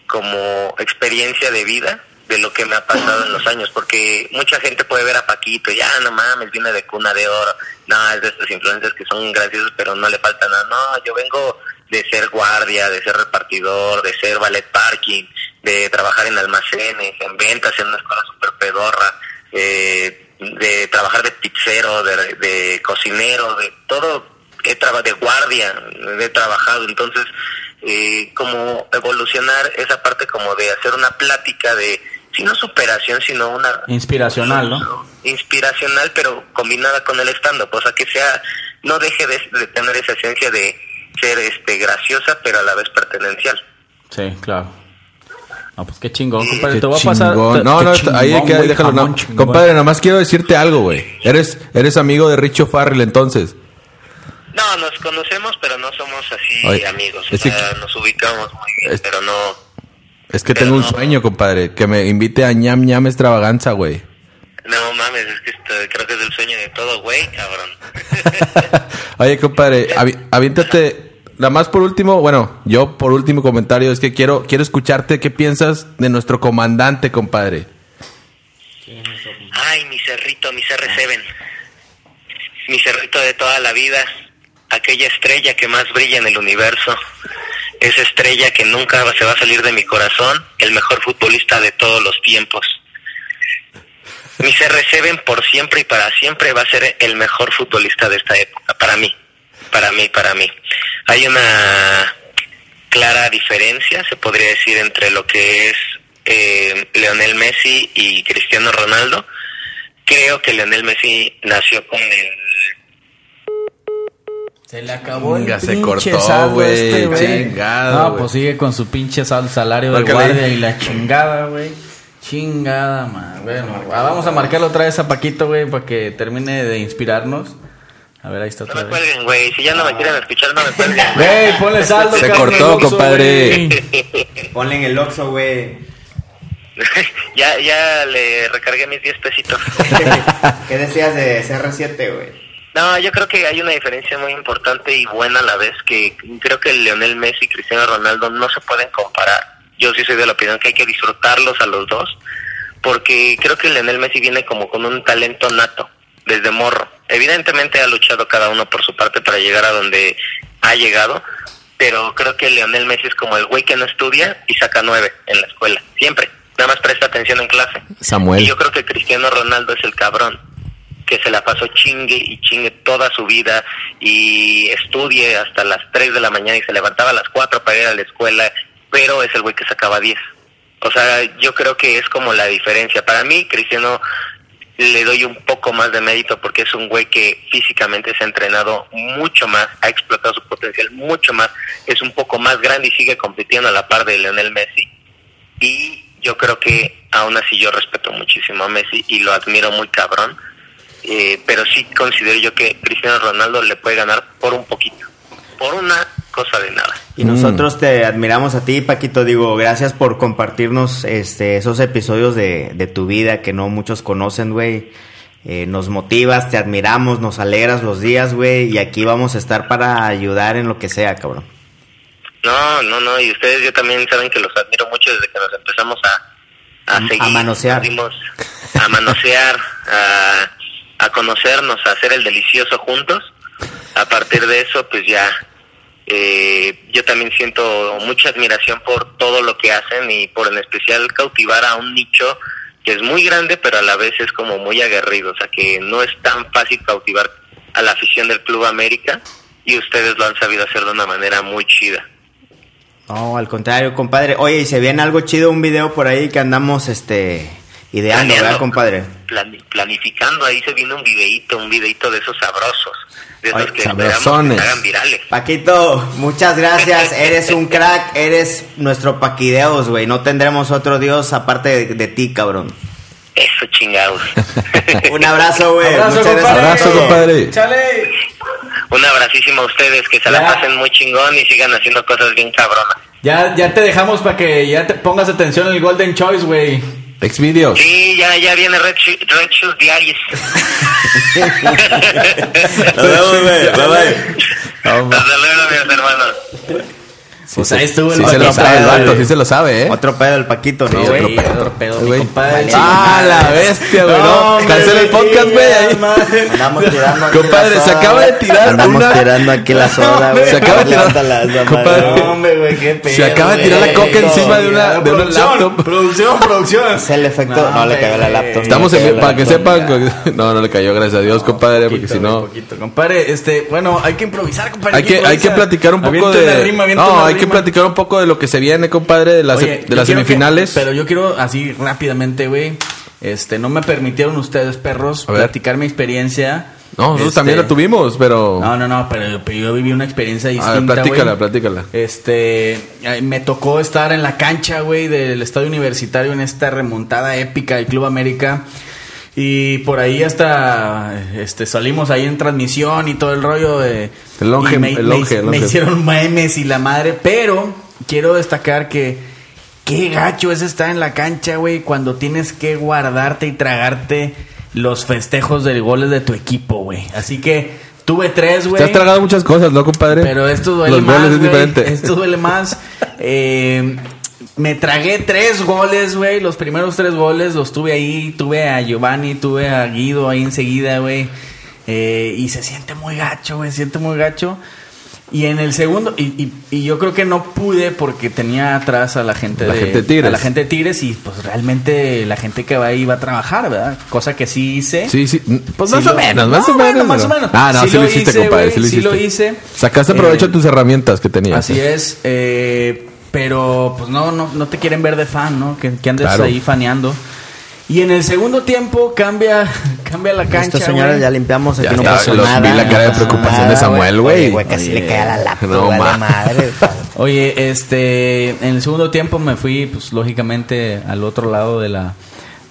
como experiencia de vida de lo que me ha pasado en los años, porque mucha gente puede ver a Paquito y ya, no mames, viene de cuna de oro, no, es de estos influencers que son graciosos, pero no le falta nada, no, yo vengo de ser guardia, de ser repartidor, de ser ballet parking, de trabajar en almacenes, en ventas, en una escuela super pedorra, eh, de trabajar de pizzero, de, de cocinero, de todo, he trabajado de guardia, he trabajado, entonces, eh, como evolucionar esa parte como de hacer una plática de, si no superación, sino una... Inspiracional, ¿no? Inspiracional, pero combinada con el stand-up, o sea, que sea, no deje de, de tener esa esencia de ser este graciosa, pero a la vez pertenencial. Sí, claro. No, pues qué chingón, compadre. Qué Te voy a pasar. te- No, no, chingón, ahí hay que güey, déjalo. no. jamón chingón. Compadre, nada más quiero decirte algo, güey. Eres, eres amigo de Richo Farrell entonces. No, nos conocemos, pero no somos así Oye, amigos. O es que- sea, nos ubicamos muy bien, Es- pero no. Es que Pero tengo un no. sueño, compadre. Que me invite a ñam ñam extravaganza, güey. No mames, es que esto, creo que es el sueño de todo, güey, cabrón. Oye, compadre, avi- aviéntate. Nada más por último, bueno, yo por último comentario es que quiero, quiero escucharte qué piensas de nuestro comandante, compadre. Ay, mi cerrito, mi CR7. Mi cerrito de toda la vida. Aquella estrella que más brilla en el universo. Esa estrella que nunca se va a salir de mi corazón. El mejor futbolista de todos los tiempos. Mi CR7 por siempre y para siempre va a ser el mejor futbolista de esta época. Para mí. Para mí, para mí. Hay una clara diferencia, se podría decir, entre lo que es eh, Leonel Messi y Cristiano Ronaldo. Creo que Leonel Messi nació con el... Se le acabó el Venga, se pinche cortó, saldo güey, este, No, pues sigue con su pinche sal- salario de guardia y la chingada, güey. Chingada, man. Bueno, ah, vamos a marcarle otra vez a Paquito, güey, para que termine de inspirarnos. A ver, ahí está No otra me vez. cuelguen, güey. Si ya no me quieren escuchar, no me cuelguen. Güey, ponle saldo, Se cortó, compadre. Ponle en el Oxxo, güey. ya, ya le recargué mis 10 pesitos. ¿Qué decías de CR7, güey? No, yo creo que hay una diferencia muy importante y buena a la vez, que creo que Leonel Messi y Cristiano Ronaldo no se pueden comparar. Yo sí soy de la opinión que hay que disfrutarlos a los dos, porque creo que Leonel Messi viene como con un talento nato, desde morro. Evidentemente ha luchado cada uno por su parte para llegar a donde ha llegado, pero creo que Leonel Messi es como el güey que no estudia y saca nueve en la escuela, siempre. Nada más presta atención en clase. Samuel. Y yo creo que Cristiano Ronaldo es el cabrón que se la pasó chingue y chingue toda su vida y estudie hasta las 3 de la mañana y se levantaba a las 4 para ir a la escuela, pero es el güey que sacaba 10. O sea, yo creo que es como la diferencia. Para mí, Cristiano le doy un poco más de mérito porque es un güey que físicamente se ha entrenado mucho más, ha explotado su potencial mucho más, es un poco más grande y sigue compitiendo a la par de Lionel Messi. Y yo creo que aún así yo respeto muchísimo a Messi y lo admiro muy cabrón. Eh, pero sí considero yo que Cristiano Ronaldo le puede ganar por un poquito, por una cosa de nada. Y nosotros te admiramos a ti, Paquito. Digo, gracias por compartirnos este, esos episodios de, de tu vida que no muchos conocen, güey. Eh, nos motivas, te admiramos, nos alegras los días, güey. Y aquí vamos a estar para ayudar en lo que sea, cabrón. No, no, no, y ustedes yo también saben que los admiro mucho desde que nos empezamos a, a, A- a seguir. manosear. dimos A manosear, a, a conocernos, a hacer el delicioso juntos. A partir de eso, pues ya, eh, yo también siento mucha admiración por todo lo que hacen y por en especial cautivar a un nicho que es muy grande, pero a la vez es como muy aguerrido. O sea, que no es tan fácil cautivar a la afición del Club América y ustedes lo han sabido hacer de una manera muy chida. No, al contrario, compadre. Oye, y se viene algo chido, un video por ahí que andamos, este, ideando, ¿verdad, Planeando. compadre? Plan- planificando, ahí se viene un videito, un videito de esos sabrosos, de esos Ay, que esperamos que sabrosones. se hagan virales. Paquito, muchas gracias. Eres un crack, eres nuestro Paquideos, güey. No tendremos otro dios aparte de, de ti, cabrón. Eso chingados. Un abrazo, güey. Abrazo, Muchas gracias. compadre. Abrazo, compadre. Chale. un abracísimo a ustedes, que se la Ya. pasen muy chingón y sigan haciendo cosas bien cabronas. Ya, ya te dejamos para que ya te pongas atención en el Golden Choice, güey. Exvideos. Sí, ya, ya viene Red, Shoe- Red Shoes Diaries. Nos vemos, güey. Bye, bye. Hasta luego, mis hermanos. Pues ahí estuvo el Sí se lo sabe el vato, sí se lo sabe, ¿eh? Otro pedo del Paquito, Sí, ¿no? güey, otro pedo. otro pedo, mi Güey. compadre. Ah, la bestia, güey. No, Cancela el podcast, güey. ahí. Andamos tirando aquí Compadre, la se acaba de tirar Andamos una- tirando aquí la soda, güey. Se acaba de tirar- Compadre. No, hombre, güey, qué pedo. Se acaba de tirar la güey. coca encima de una, de una Producción, laptop. Producción, producción. Es el efecto. No, le cayó la laptop. Estamos en para que sepan. No, no le cayó, gracias a Dios, compadre, porque si no. Poquito, compadre, este, bueno, hay que improvisar, compadre. Hay que, hay que improvisa. platicar un poco de. no, hay que platicar un poco de lo que se viene, compadre, de las, Oye, de las quiero que- semifinales. pero yo quiero así rápidamente, güey. Este, no me permitieron ustedes, perros, platicar mi experiencia. no, nosotros Este, también la tuvimos, pero. No, no, no, pero, pero yo viví una experiencia a ver, distinta, platícala, güey. platícala. Este, me tocó estar en la cancha, güey, del Estadio Universitario en esta remontada épica del Club América. Y por ahí hasta este salimos ahí en transmisión y todo el rollo de El longe- me, el me- longe, me hicieron memes y la madre, pero quiero destacar que qué gacho es estar en la cancha, güey, cuando tienes que guardarte y tragarte los festejos de goles de tu equipo, güey. Así que tuve tres, güey. Te has tragado muchas cosas, ¿no, compadre? Pero esto duele Los más. goles es diferente. Esto duele más. Eh, me tragué tres goles, güey. Los primeros tres goles los tuve ahí. Tuve a Giovanni, tuve a Guido ahí enseguida, güey. Eh, y se siente muy gacho, güey. Se siente muy gacho. Y en el segundo, y, y- y yo creo que no pude porque tenía atrás a la gente La de, gente de Tigres. a la gente de Tigres y pues realmente la gente que va ahí va a trabajar, ¿verdad? Cosa que sí hice. Sí, sí. Pues Sí más lo- o menos, No, más o menos. más o menos. Ah, no, sí, lo hiciste, hice, compadre. Sí lo sí hiciste. lo hice. Sacaste provecho Eh, de tus herramientas que tenías. Así es, eh, pero pues no, no, no te quieren ver de fan, ¿no? Que, que andes Claro. ahí faneando. Y en el segundo tiempo cambia, cambia la cancha. Estos señores güey. ya limpiamos, aquí Ya no está, pasó los- nada. vi la cara de preocupación de Samuel, güey. Güey, casi Oye, le cae a la laptop, no, vale ma. madre. Oye, este, en el segundo tiempo me fui, pues lógicamente al otro lado de la,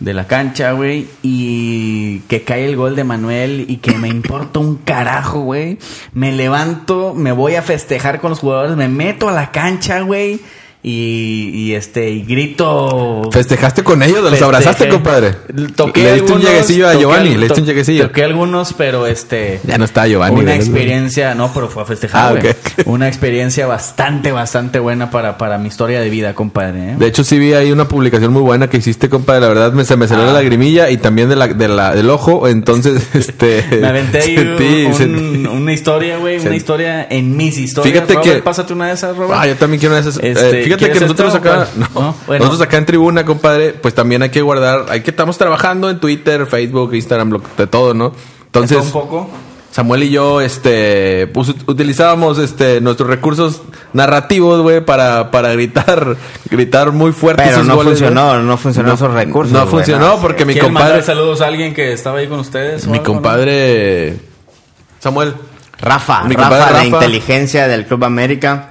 de la cancha, güey, y que cae el gol de Manuel y que me importa un carajo, güey. Me levanto, me voy a festejar con los jugadores, me meto a la cancha, güey, y, y este, y grito. ¿Festejaste con ellos? ¿Los Festejé. abrazaste, compadre? Toqué Le diste un lleguecillo a Giovanni. Le diste un lleguecillo. Toqué algunos, pero este. Ya no está Giovanni, Una experiencia, no, pero fue a festejar, Ah. Una experiencia bastante, bastante buena para, para mi historia de vida, compadre. ¿eh? De hecho, sí vi ahí una publicación muy buena que hiciste, compadre. La verdad, me, se me salió Ah. la lagrimilla y también de la, de la, del ojo. Entonces, este. Me aventé sentí- un- sentí- una historia, güey, una historia en mis historias. Fíjate Robert, que- Pásate una de esas, Robert. Ah, yo también quiero una de esas. Este, Eh, fíjate ¿quieres que nosotros acá, cuál? no, No, bueno. nosotros acá en tribuna, compadre, pues también hay que guardar, hay que estamos trabajando en Twitter, Facebook, Instagram, lo- de todo, ¿no? Entonces, un poco. Samuel y yo, este, pues, ut- utilizábamos, este, nuestros recursos narrativos, güey, para, para gritar, gritar muy fuerte. Pero no goles, funcionó, no funcionó esos recursos, No funcionó no, porque mi ¿Quieren mandar compadre, saludos a alguien que estaba ahí con ustedes? mi algo, no? compadre, Samuel, Rafa, Mi Rafa compadre de Rafa. inteligencia del Club América.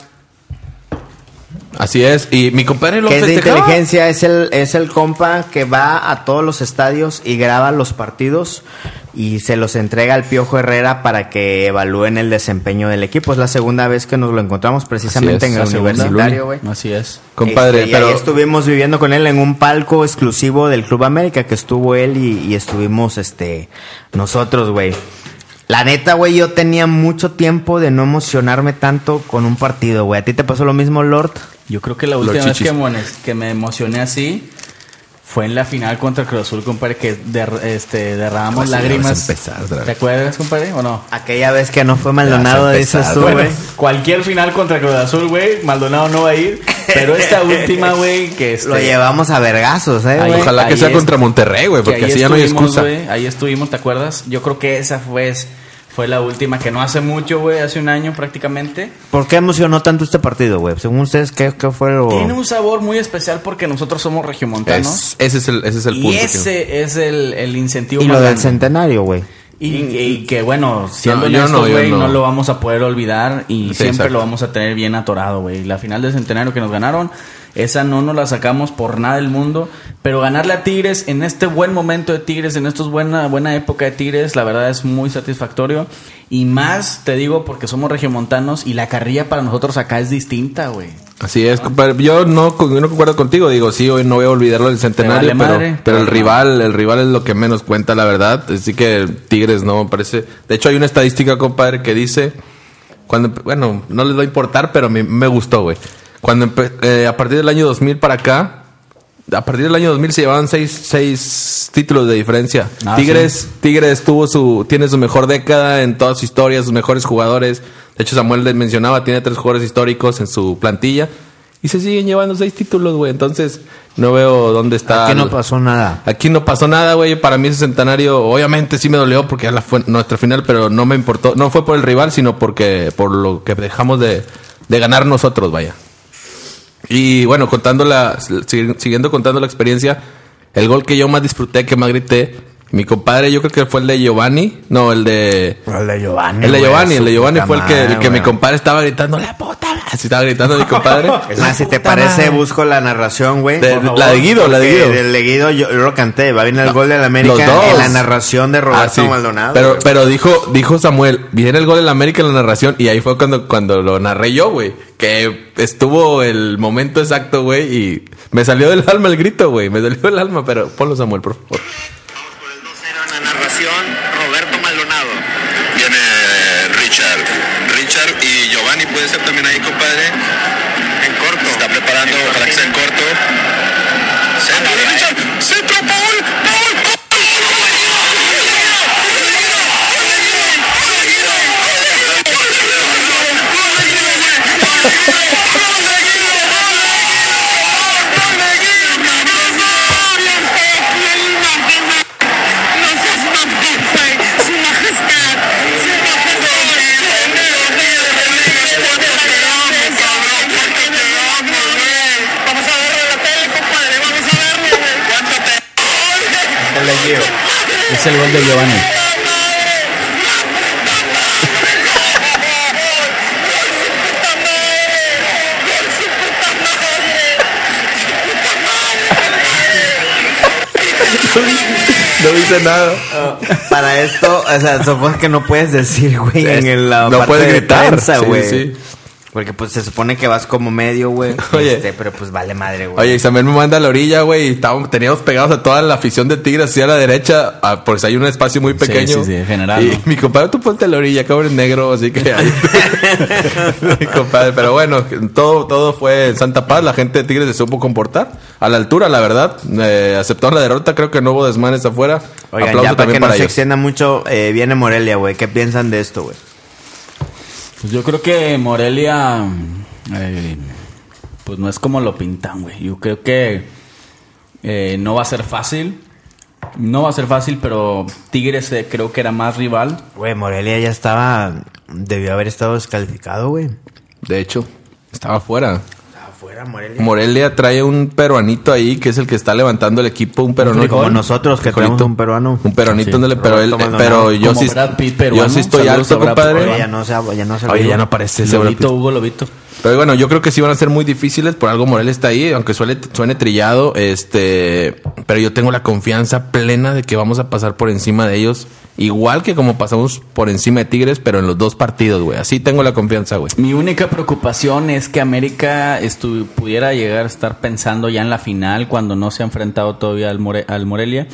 Así es, y mi compadre lo Que es de inteligencia, es el, es el compa que va a todos los estadios y graba los partidos y se los entrega al Piojo Herrera para que evalúen el desempeño del equipo. Es la segunda vez que nos lo encontramos precisamente es, en el universitario, güey. Así es. Compadre, Este, y pero ahí estuvimos viviendo con él en un palco exclusivo del Club América, que estuvo él y, y estuvimos este nosotros, güey. La neta, güey, yo tenía mucho tiempo de no emocionarme tanto con un partido, güey. ¿A ti te pasó lo mismo, Lord? Yo creo que la última vez que, me emocioné así fue en la final contra Cruz Azul, compadre, que der- este, derramamos Así ya lágrimas. empezar. ¿Te acuerdas, compadre, o no? Aquella vez que no fue Maldonado, dices empezar, tú, bueno. güey. Cualquier final contra Cruz Azul, güey, Maldonado no va a ir. Pero esta última, güey, que este, Lo llevamos a vergazos, eh, Ahí- ojalá que sea es- contra Monterrey, güey, que porque así ya no hay excusa. ahí estuvimos, ¿te acuerdas? Yo creo que esa fue, fue la última, que no hace mucho, güey, hace un año prácticamente. ¿Por qué emocionó tanto este partido, güey? Según ustedes, ¿qué, qué fue lo...? Tiene un sabor muy especial porque nosotros somos regiomontanos. Es- ese es el, ese es el y punto. que- ese es el, el incentivo Y más lo del grande. centenario, güey. Y, y que bueno, siendo No, honestos, güey, no. no. lo vamos a poder olvidar y Sí, siempre exacto. lo vamos a tener bien atorado, güey. La final del centenario que nos ganaron, esa no nos la sacamos por nada del mundo, pero ganarle a Tigres en este buen momento de Tigres, en esta buena buena época de Tigres, la verdad es muy satisfactorio y más te digo porque somos regiomontanos y la carrilla para nosotros acá es distinta, güey. Así es, compadre. Yo no, yo no concuerdo contigo. Digo, sí, hoy no voy a olvidarlo del centenario, vale pero, pero el rival, el rival es lo que menos cuenta, la verdad. Así que Tigres no me parece. De hecho, hay una estadística, compadre, que dice cuando, bueno, no les va a importar, pero me, me gustó, güey. Cuando eh, a partir del año 2000 para acá, a partir del año 2000 se llevaban seis, seis títulos de diferencia. Ah, Tigres, Tigres tuvo su, tiene su mejor década en toda su historia, sus mejores jugadores. De hecho, Samuel les mencionaba, tiene tres jugadores históricos en su plantilla. Y se siguen llevando seis títulos, güey. Entonces, no veo dónde está. Aquí no pasó nada. Aquí no pasó nada, güey. Para mí ese centenario, obviamente sí me dolió porque ya la fue nuestra final, pero no me importó. No fue por el rival, sino porque por lo que dejamos de, de ganar nosotros, vaya. Y bueno, contando la, sig- siguiendo contando la experiencia, el gol que yo más disfruté, que más grité, mi compadre, yo creo que fue el de Giovanni, no, el de El de Giovanni. el de Giovanni, el de Giovanni fue el que, el que mi compadre estaba gritando la puta, madre". así estaba gritando mi compadre. Es más, si te parece, madre. busco la narración, güey. La de Guido, la de Guido. Del de Guido yo, yo lo canté. Va bien el gol del América Los dos. en la narración de Roberto Ah, sí. Maldonado. Pero, pero dijo, dijo Samuel, viene el gol la América en la narración. Y ahí fue cuando, cuando lo narré yo, güey. Que estuvo el momento exacto, güey. Y me salió del alma el grito, güey. Me salió del alma, pero ponlo, Samuel, por favor. Por el 2-0 en la narración, Roberto Maldonado. Viene Richard. Richard y Giovanni puede ser también ahí, compadre. En corto. Está preparando, ojalá que sea en corto. De Richard. Centro, Es el gol de Giovanni. No dice nada. Para esto, o sea, supongo que no puedes decir, güey, en el- la No parte puedes de gritar, prensa, sí, güey. sí. Porque pues se supone que vas como medio, güey. Oye. Este, pero pues vale madre, güey. Oye, Isabel me manda a la orilla, güey. y estábamos- teníamos pegados a toda la afición de Tigres hacia la derecha, ah, porque hay un espacio muy pequeño. sí, sí, general, Y ¿no? mi compadre, tú ponte a la orilla, cabrón negro, así que ahí. mi compadre, pero bueno, todo, todo fue en Santa Paz. La gente de Tigres se supo comportar a la altura, la verdad. Eh, aceptaron la derrota, creo que no hubo desmanes afuera. Oigan, Aplauso ya para que no para se ellos. extienda mucho, eh, viene Morelia, güey. ¿Qué piensan de esto, güey? Pues yo creo que Morelia, eh, pues no es como lo pintan, güey. Yo creo que eh, no va a ser fácil. No va a ser fácil, pero Tigres eh, creo que era más rival. Güey, Morelia ya estaba... Debió haber estado descalificado, güey. De hecho, estaba afuera. Afuera, Morelia. Morelia trae un peruanito ahí que es el que está levantando el equipo, un peruano. Como nosotros que Frijolito. tenemos un peruano. Un peronito, Sí, ándale, pero él, Roberto pero yo sí, yo sí estoy Saludos alto, compadre. Oye, ya no se, ya no se Oye, ya no aparece Lobito. Hugo Lobito. Pero bueno, yo creo que sí van a ser muy difíciles, por algo Morelia está ahí, aunque suele, suene trillado, este, pero yo tengo la confianza plena de que vamos a pasar por encima de ellos, igual que como pasamos por encima de Tigres, pero en los dos partidos, güey. Así tengo la confianza, güey. Mi única preocupación es que América pudiera llegar a estar pensando ya en la final cuando no se ha enfrentado todavía al, More- al Morelia.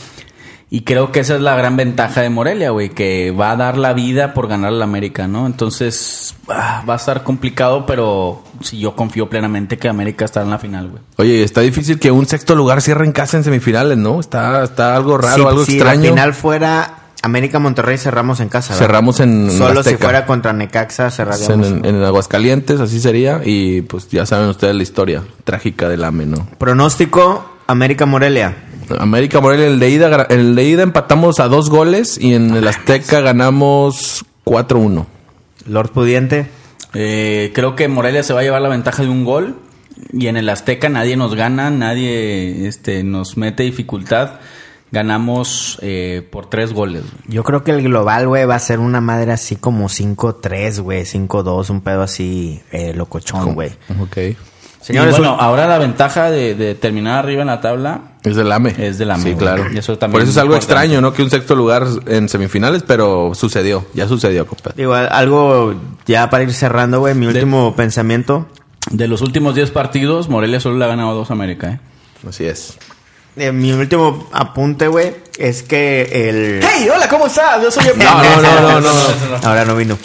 Y creo que esa es la gran ventaja de Morelia, güey, que va a dar la vida por ganar al América, ¿no? Entonces ah, va a estar complicado, pero sí, yo confío plenamente que América estará en la final, güey. Oye, está difícil que un sexto lugar cierre en casa en semifinales, ¿no? Está, está algo raro, Si- algo si extraño. la final fuera América Monterrey, cerramos en casa. ¿verdad? Cerramos en Solo si fuera contra Necaxa, cerraríamos. en, en Aguascalientes, así sería. Y pues ya saben ustedes la historia trágica del AME, ¿no? Pronóstico: América Morelia. América Morelia, el de ida, el de ida empatamos a dos goles y en el Azteca ganamos 4-1. Lord Pudiente. Eh, creo que Morelia se va a llevar la ventaja de un gol. Y en el Azteca nadie nos gana, nadie este, nos mete dificultad. Ganamos eh, por tres goles. Yo creo que el global, güey, va a ser una madre así como 5-3, güey. 5-2, un pedo así eh, locochón, güey. Ok. Señores, y bueno, un- ahora la ventaja de, de terminar arriba en la tabla Es del AME. Es del AME, Sí, güey. claro. Y eso también Por eso es es algo importante. extraño, ¿no? Que un sexto lugar en semifinales, pero sucedió. Ya sucedió, compadre. Digo, algo ya para ir cerrando, güey. Mi último pensamiento. De los últimos 10 partidos, Morelia solo le ha ganado dos a América, ¿eh? Así es. Eh, mi último apunte, güey, es que el... ¡Hey! Hola, ¿cómo estás? Yo soy el... No, no, no, no, no. Ahora no vino.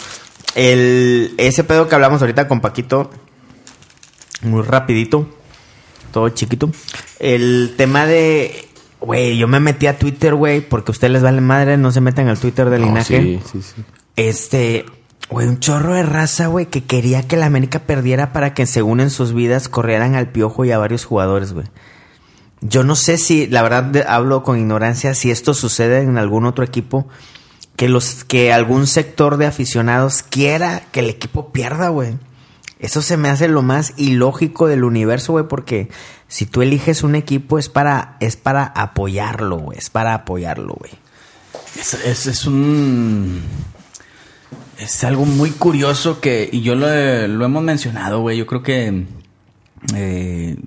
El, ese pedo que hablamos ahorita con Paquito, muy rapidito, todo chiquito. El tema de, güey, yo me metí a Twitter, güey, porque a ustedes les vale madre, no se metan al Twitter de No, linaje. sí, sí, sí. Este, güey, un chorro de raza, güey, que quería que la América perdiera para que según en sus vidas corrieran al piojo y a varios jugadores, güey. Yo no sé si, la verdad de- hablo con ignorancia, si esto sucede en algún otro equipo, que los, que algún sector de aficionados quiera que el equipo pierda, güey. Eso se me hace lo más ilógico del universo, güey, porque si tú eliges un equipo es para, es para apoyarlo, güey, es para apoyarlo, güey. Es, es- es un. Es algo muy curioso que. Y yo lo, he- lo hemos mencionado, güey. Yo creo que. eh,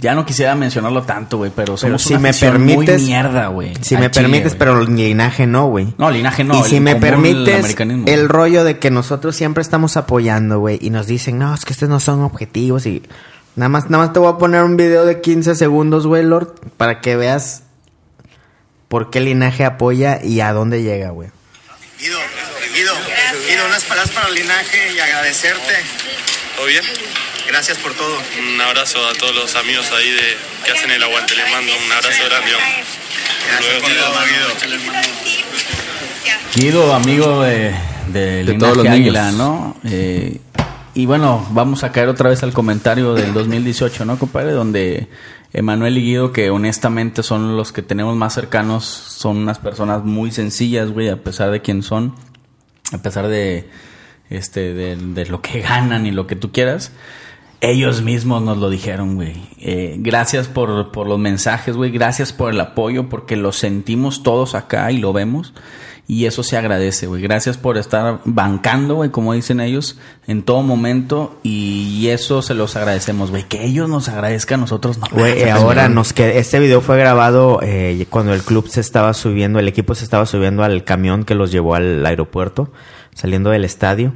ya no quisiera mencionarlo tanto, güey. Pero somos si una me permites- muy mierda, güey. Si me chile, permites, pero el linaje no, güey. No, linaje no. y el si me el permites, el rollo de que nosotros siempre estamos apoyando, güey, y nos dicen, no, es que estos no son objetivos y nada más, nada más te voy a poner un video de 15 segundos, güey, Lord, para que veas por qué el linaje apoya y a dónde llega, güey. Guido, Guido, Guido, unas palabras para el linaje y agradecerte. ¿Todo bien? Gracias por todo. Un abrazo a todos los amigos ahí de, que hacen el aguante. Les mando un abrazo grande. vamos. Gracias por Luego, todo, Guido. Guido, amigo de, de, Linaje todos los Águila, niños. ¿no? Eh, y bueno, vamos a caer otra vez al comentario del 2018, ¿no, compadre? Donde Emanuel y Guido, que honestamente son los que tenemos más cercanos, son unas personas muy sencillas, güey, a pesar de quién son, a pesar de, este, de, de lo que ganan y lo que tú quieras. Ellos mismos nos lo dijeron, güey. Eh, gracias por, por los mensajes, güey. Gracias por el apoyo, porque lo sentimos todos acá y lo vemos. Y eso se agradece, güey. Gracias por estar bancando, güey, como dicen ellos, en todo momento. Y eso se los agradecemos, güey. Que ellos nos agradezcan, nosotros no. Güey, ahora nos queda, este video fue grabado eh, cuando el club se estaba subiendo, el equipo se estaba subiendo al camión que los llevó al aeropuerto, saliendo del estadio,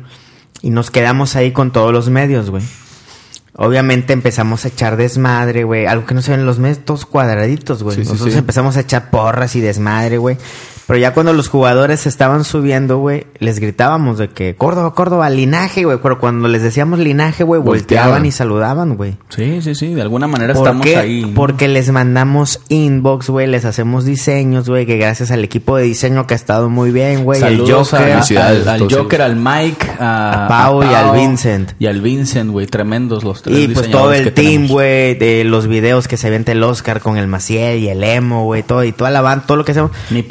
y nos quedamos ahí con todos los medios, güey. Obviamente empezamos a echar desmadre, güey. Algo que no se ven en los medios, todos cuadraditos, güey. Sí, sí, Nosotros sí. empezamos a echar porras y desmadre, güey. Pero ya cuando los jugadores estaban subiendo, güey, les gritábamos de que Córdoba, Córdoba, linaje, güey. Pero cuando les decíamos linaje, güey, volteaban Volteaban. y saludaban, güey. Sí, sí, sí. De alguna manera ¿Por estamos qué? ahí. Porque les mandamos inbox, güey, les hacemos diseños, güey, que gracias al equipo de diseño que ha estado muy bien, güey, Saludos Joker, a- al, al Joker, al Mike, a, A Pau y al Vincent. Y al Vincent, güey, tremendos los tres. y pues todo el que team, güey, de los videos que se vende el Oscar con el Maciel y el Emo, güey, todo y toda la banda, todo lo que hacemos. Ni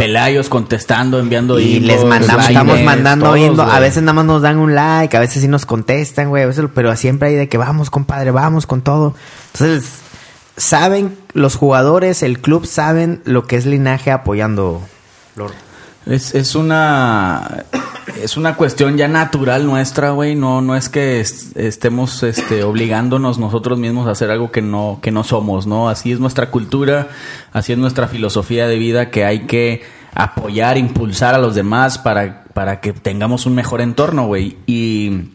Contestando, enviando Y les mandamos, likes, estamos mandando todos, inbox. a veces nada más nos dan un like, a veces sí nos contestan, güey, a veces- pero siempre hay de que vamos, compadre, vamos con todo. Entonces, saben los jugadores, el club saben lo que es linaje apoyando. Lord. Es, es una es una cuestión ya natural nuestra, güey. No, no es que est- estemos este, obligándonos nosotros mismos a hacer algo que no, que no somos, ¿no? Así es nuestra cultura, así es nuestra filosofía de vida que hay que apoyar, impulsar a los demás para, para que tengamos un mejor entorno, güey. Y,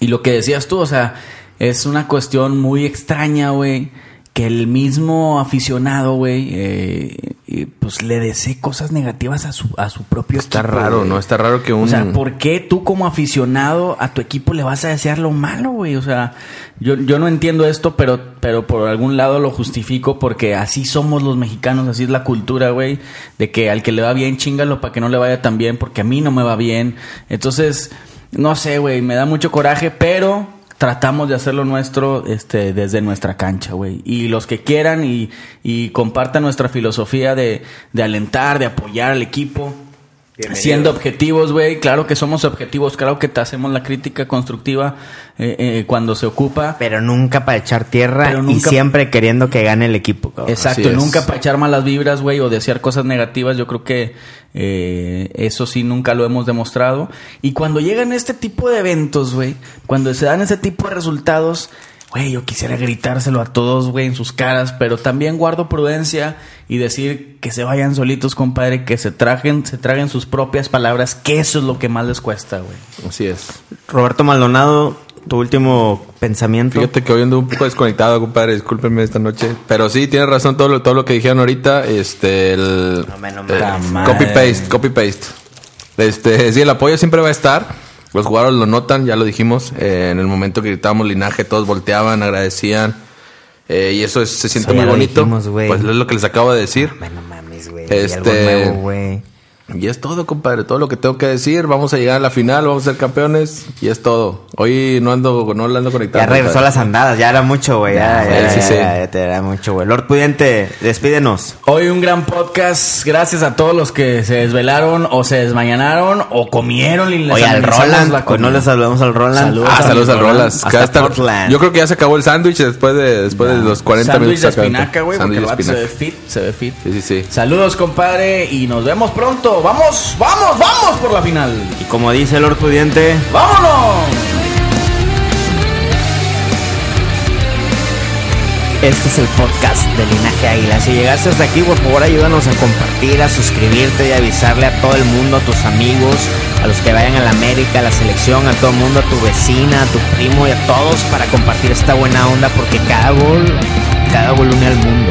y lo que decías tú, o sea, es una cuestión muy extraña, güey. Que el mismo aficionado, güey, eh, eh, pues le desee cosas negativas a su, a su propio Está equipo, raro, güey. ¿no? Está raro que un... O sea, ¿por qué tú como aficionado a tu equipo le vas a desear lo malo, güey? O sea, yo, yo no entiendo esto, pero, pero por algún lado lo justifico porque así somos los mexicanos, así es la cultura, güey, de que al que le va bien, chingalo para que no le vaya tan bien, porque a mí no me va bien. Entonces, no sé, güey, me da mucho coraje, pero tratamos de hacerlo nuestro este, desde nuestra cancha, güey. Y los que quieran y, y compartan nuestra filosofía de, de alentar, de apoyar al equipo. Siendo objetivos, güey, claro que somos objetivos, claro que te hacemos la crítica constructiva eh, eh, cuando se ocupa. Pero nunca para echar tierra Pero y siempre queriendo que gane el equipo. cabrón. Exacto, nunca para echar malas vibras, güey, o desear cosas negativas. Yo creo que eh, eso sí nunca lo hemos demostrado. Y cuando llegan este tipo de eventos, güey, cuando se dan ese tipo de resultados, güey, yo quisiera gritárselo a todos, güey, en sus caras, pero también guardo prudencia y decir que se vayan solitos, compadre, que se trajen, se traguen sus propias palabras, que eso es lo que más les cuesta, güey. Así es. Roberto Maldonado, tu último pensamiento. Fíjate que hoy ando un poco desconectado, compadre. Discúlpenme esta noche. Pero sí, tienes razón todo lo, todo lo que dijeron ahorita. Este, el. No me- no el copy paste, copy paste. Este, sí, el apoyo siempre va a estar. Los jugadores lo notan, ya lo dijimos. Eh, en el momento que gritábamos linaje, todos volteaban, agradecían. Eh, y eso es- se siente muy bonito. dijimos, pues es lo que les acabo de decir. Bueno, mames, güey. Este- Algo nuevo, güey. Y es todo, compadre, todo lo que tengo que decir. Vamos a llegar a la final, vamos a ser campeones y es todo. Hoy no ando, no ando conectado. Ya regresó a compadre. las andadas, ya era mucho, güey. Ya, Ya, ya, sí, ya, sí. ya, ya te era mucho, güey. Lord Pudiente, despídenos. Hoy un gran podcast. Gracias a todos los que se desvelaron o se desmañanaron o comieron y les Oye, al Roland, la hoy no comida. le saludamos al Roland. Saludos. Ah, saludos al Roland. Hasta. Yo creo que ya se acabó el sándwich después de después de los 40 Sándwich minutos. de acá. espinaca, güey, porque Sándwich el de vato se ve fit, se ve fit. Sí, sí, sí. Saludos, compadre, y nos vemos pronto. Vamos, vamos, vamos por la final. Y como dice Lord Pudiente, ¡Vámonos! Este es el podcast de Linaje Águila. Si llegaste hasta aquí, por favor ayúdanos a compartir, a suscribirte y avisarle a todo el mundo, a tus amigos, a los que vayan a la América, a la selección, a todo el mundo, a tu vecina, a tu primo y a todos para compartir esta buena onda porque cada gol, cada gol une al mundo.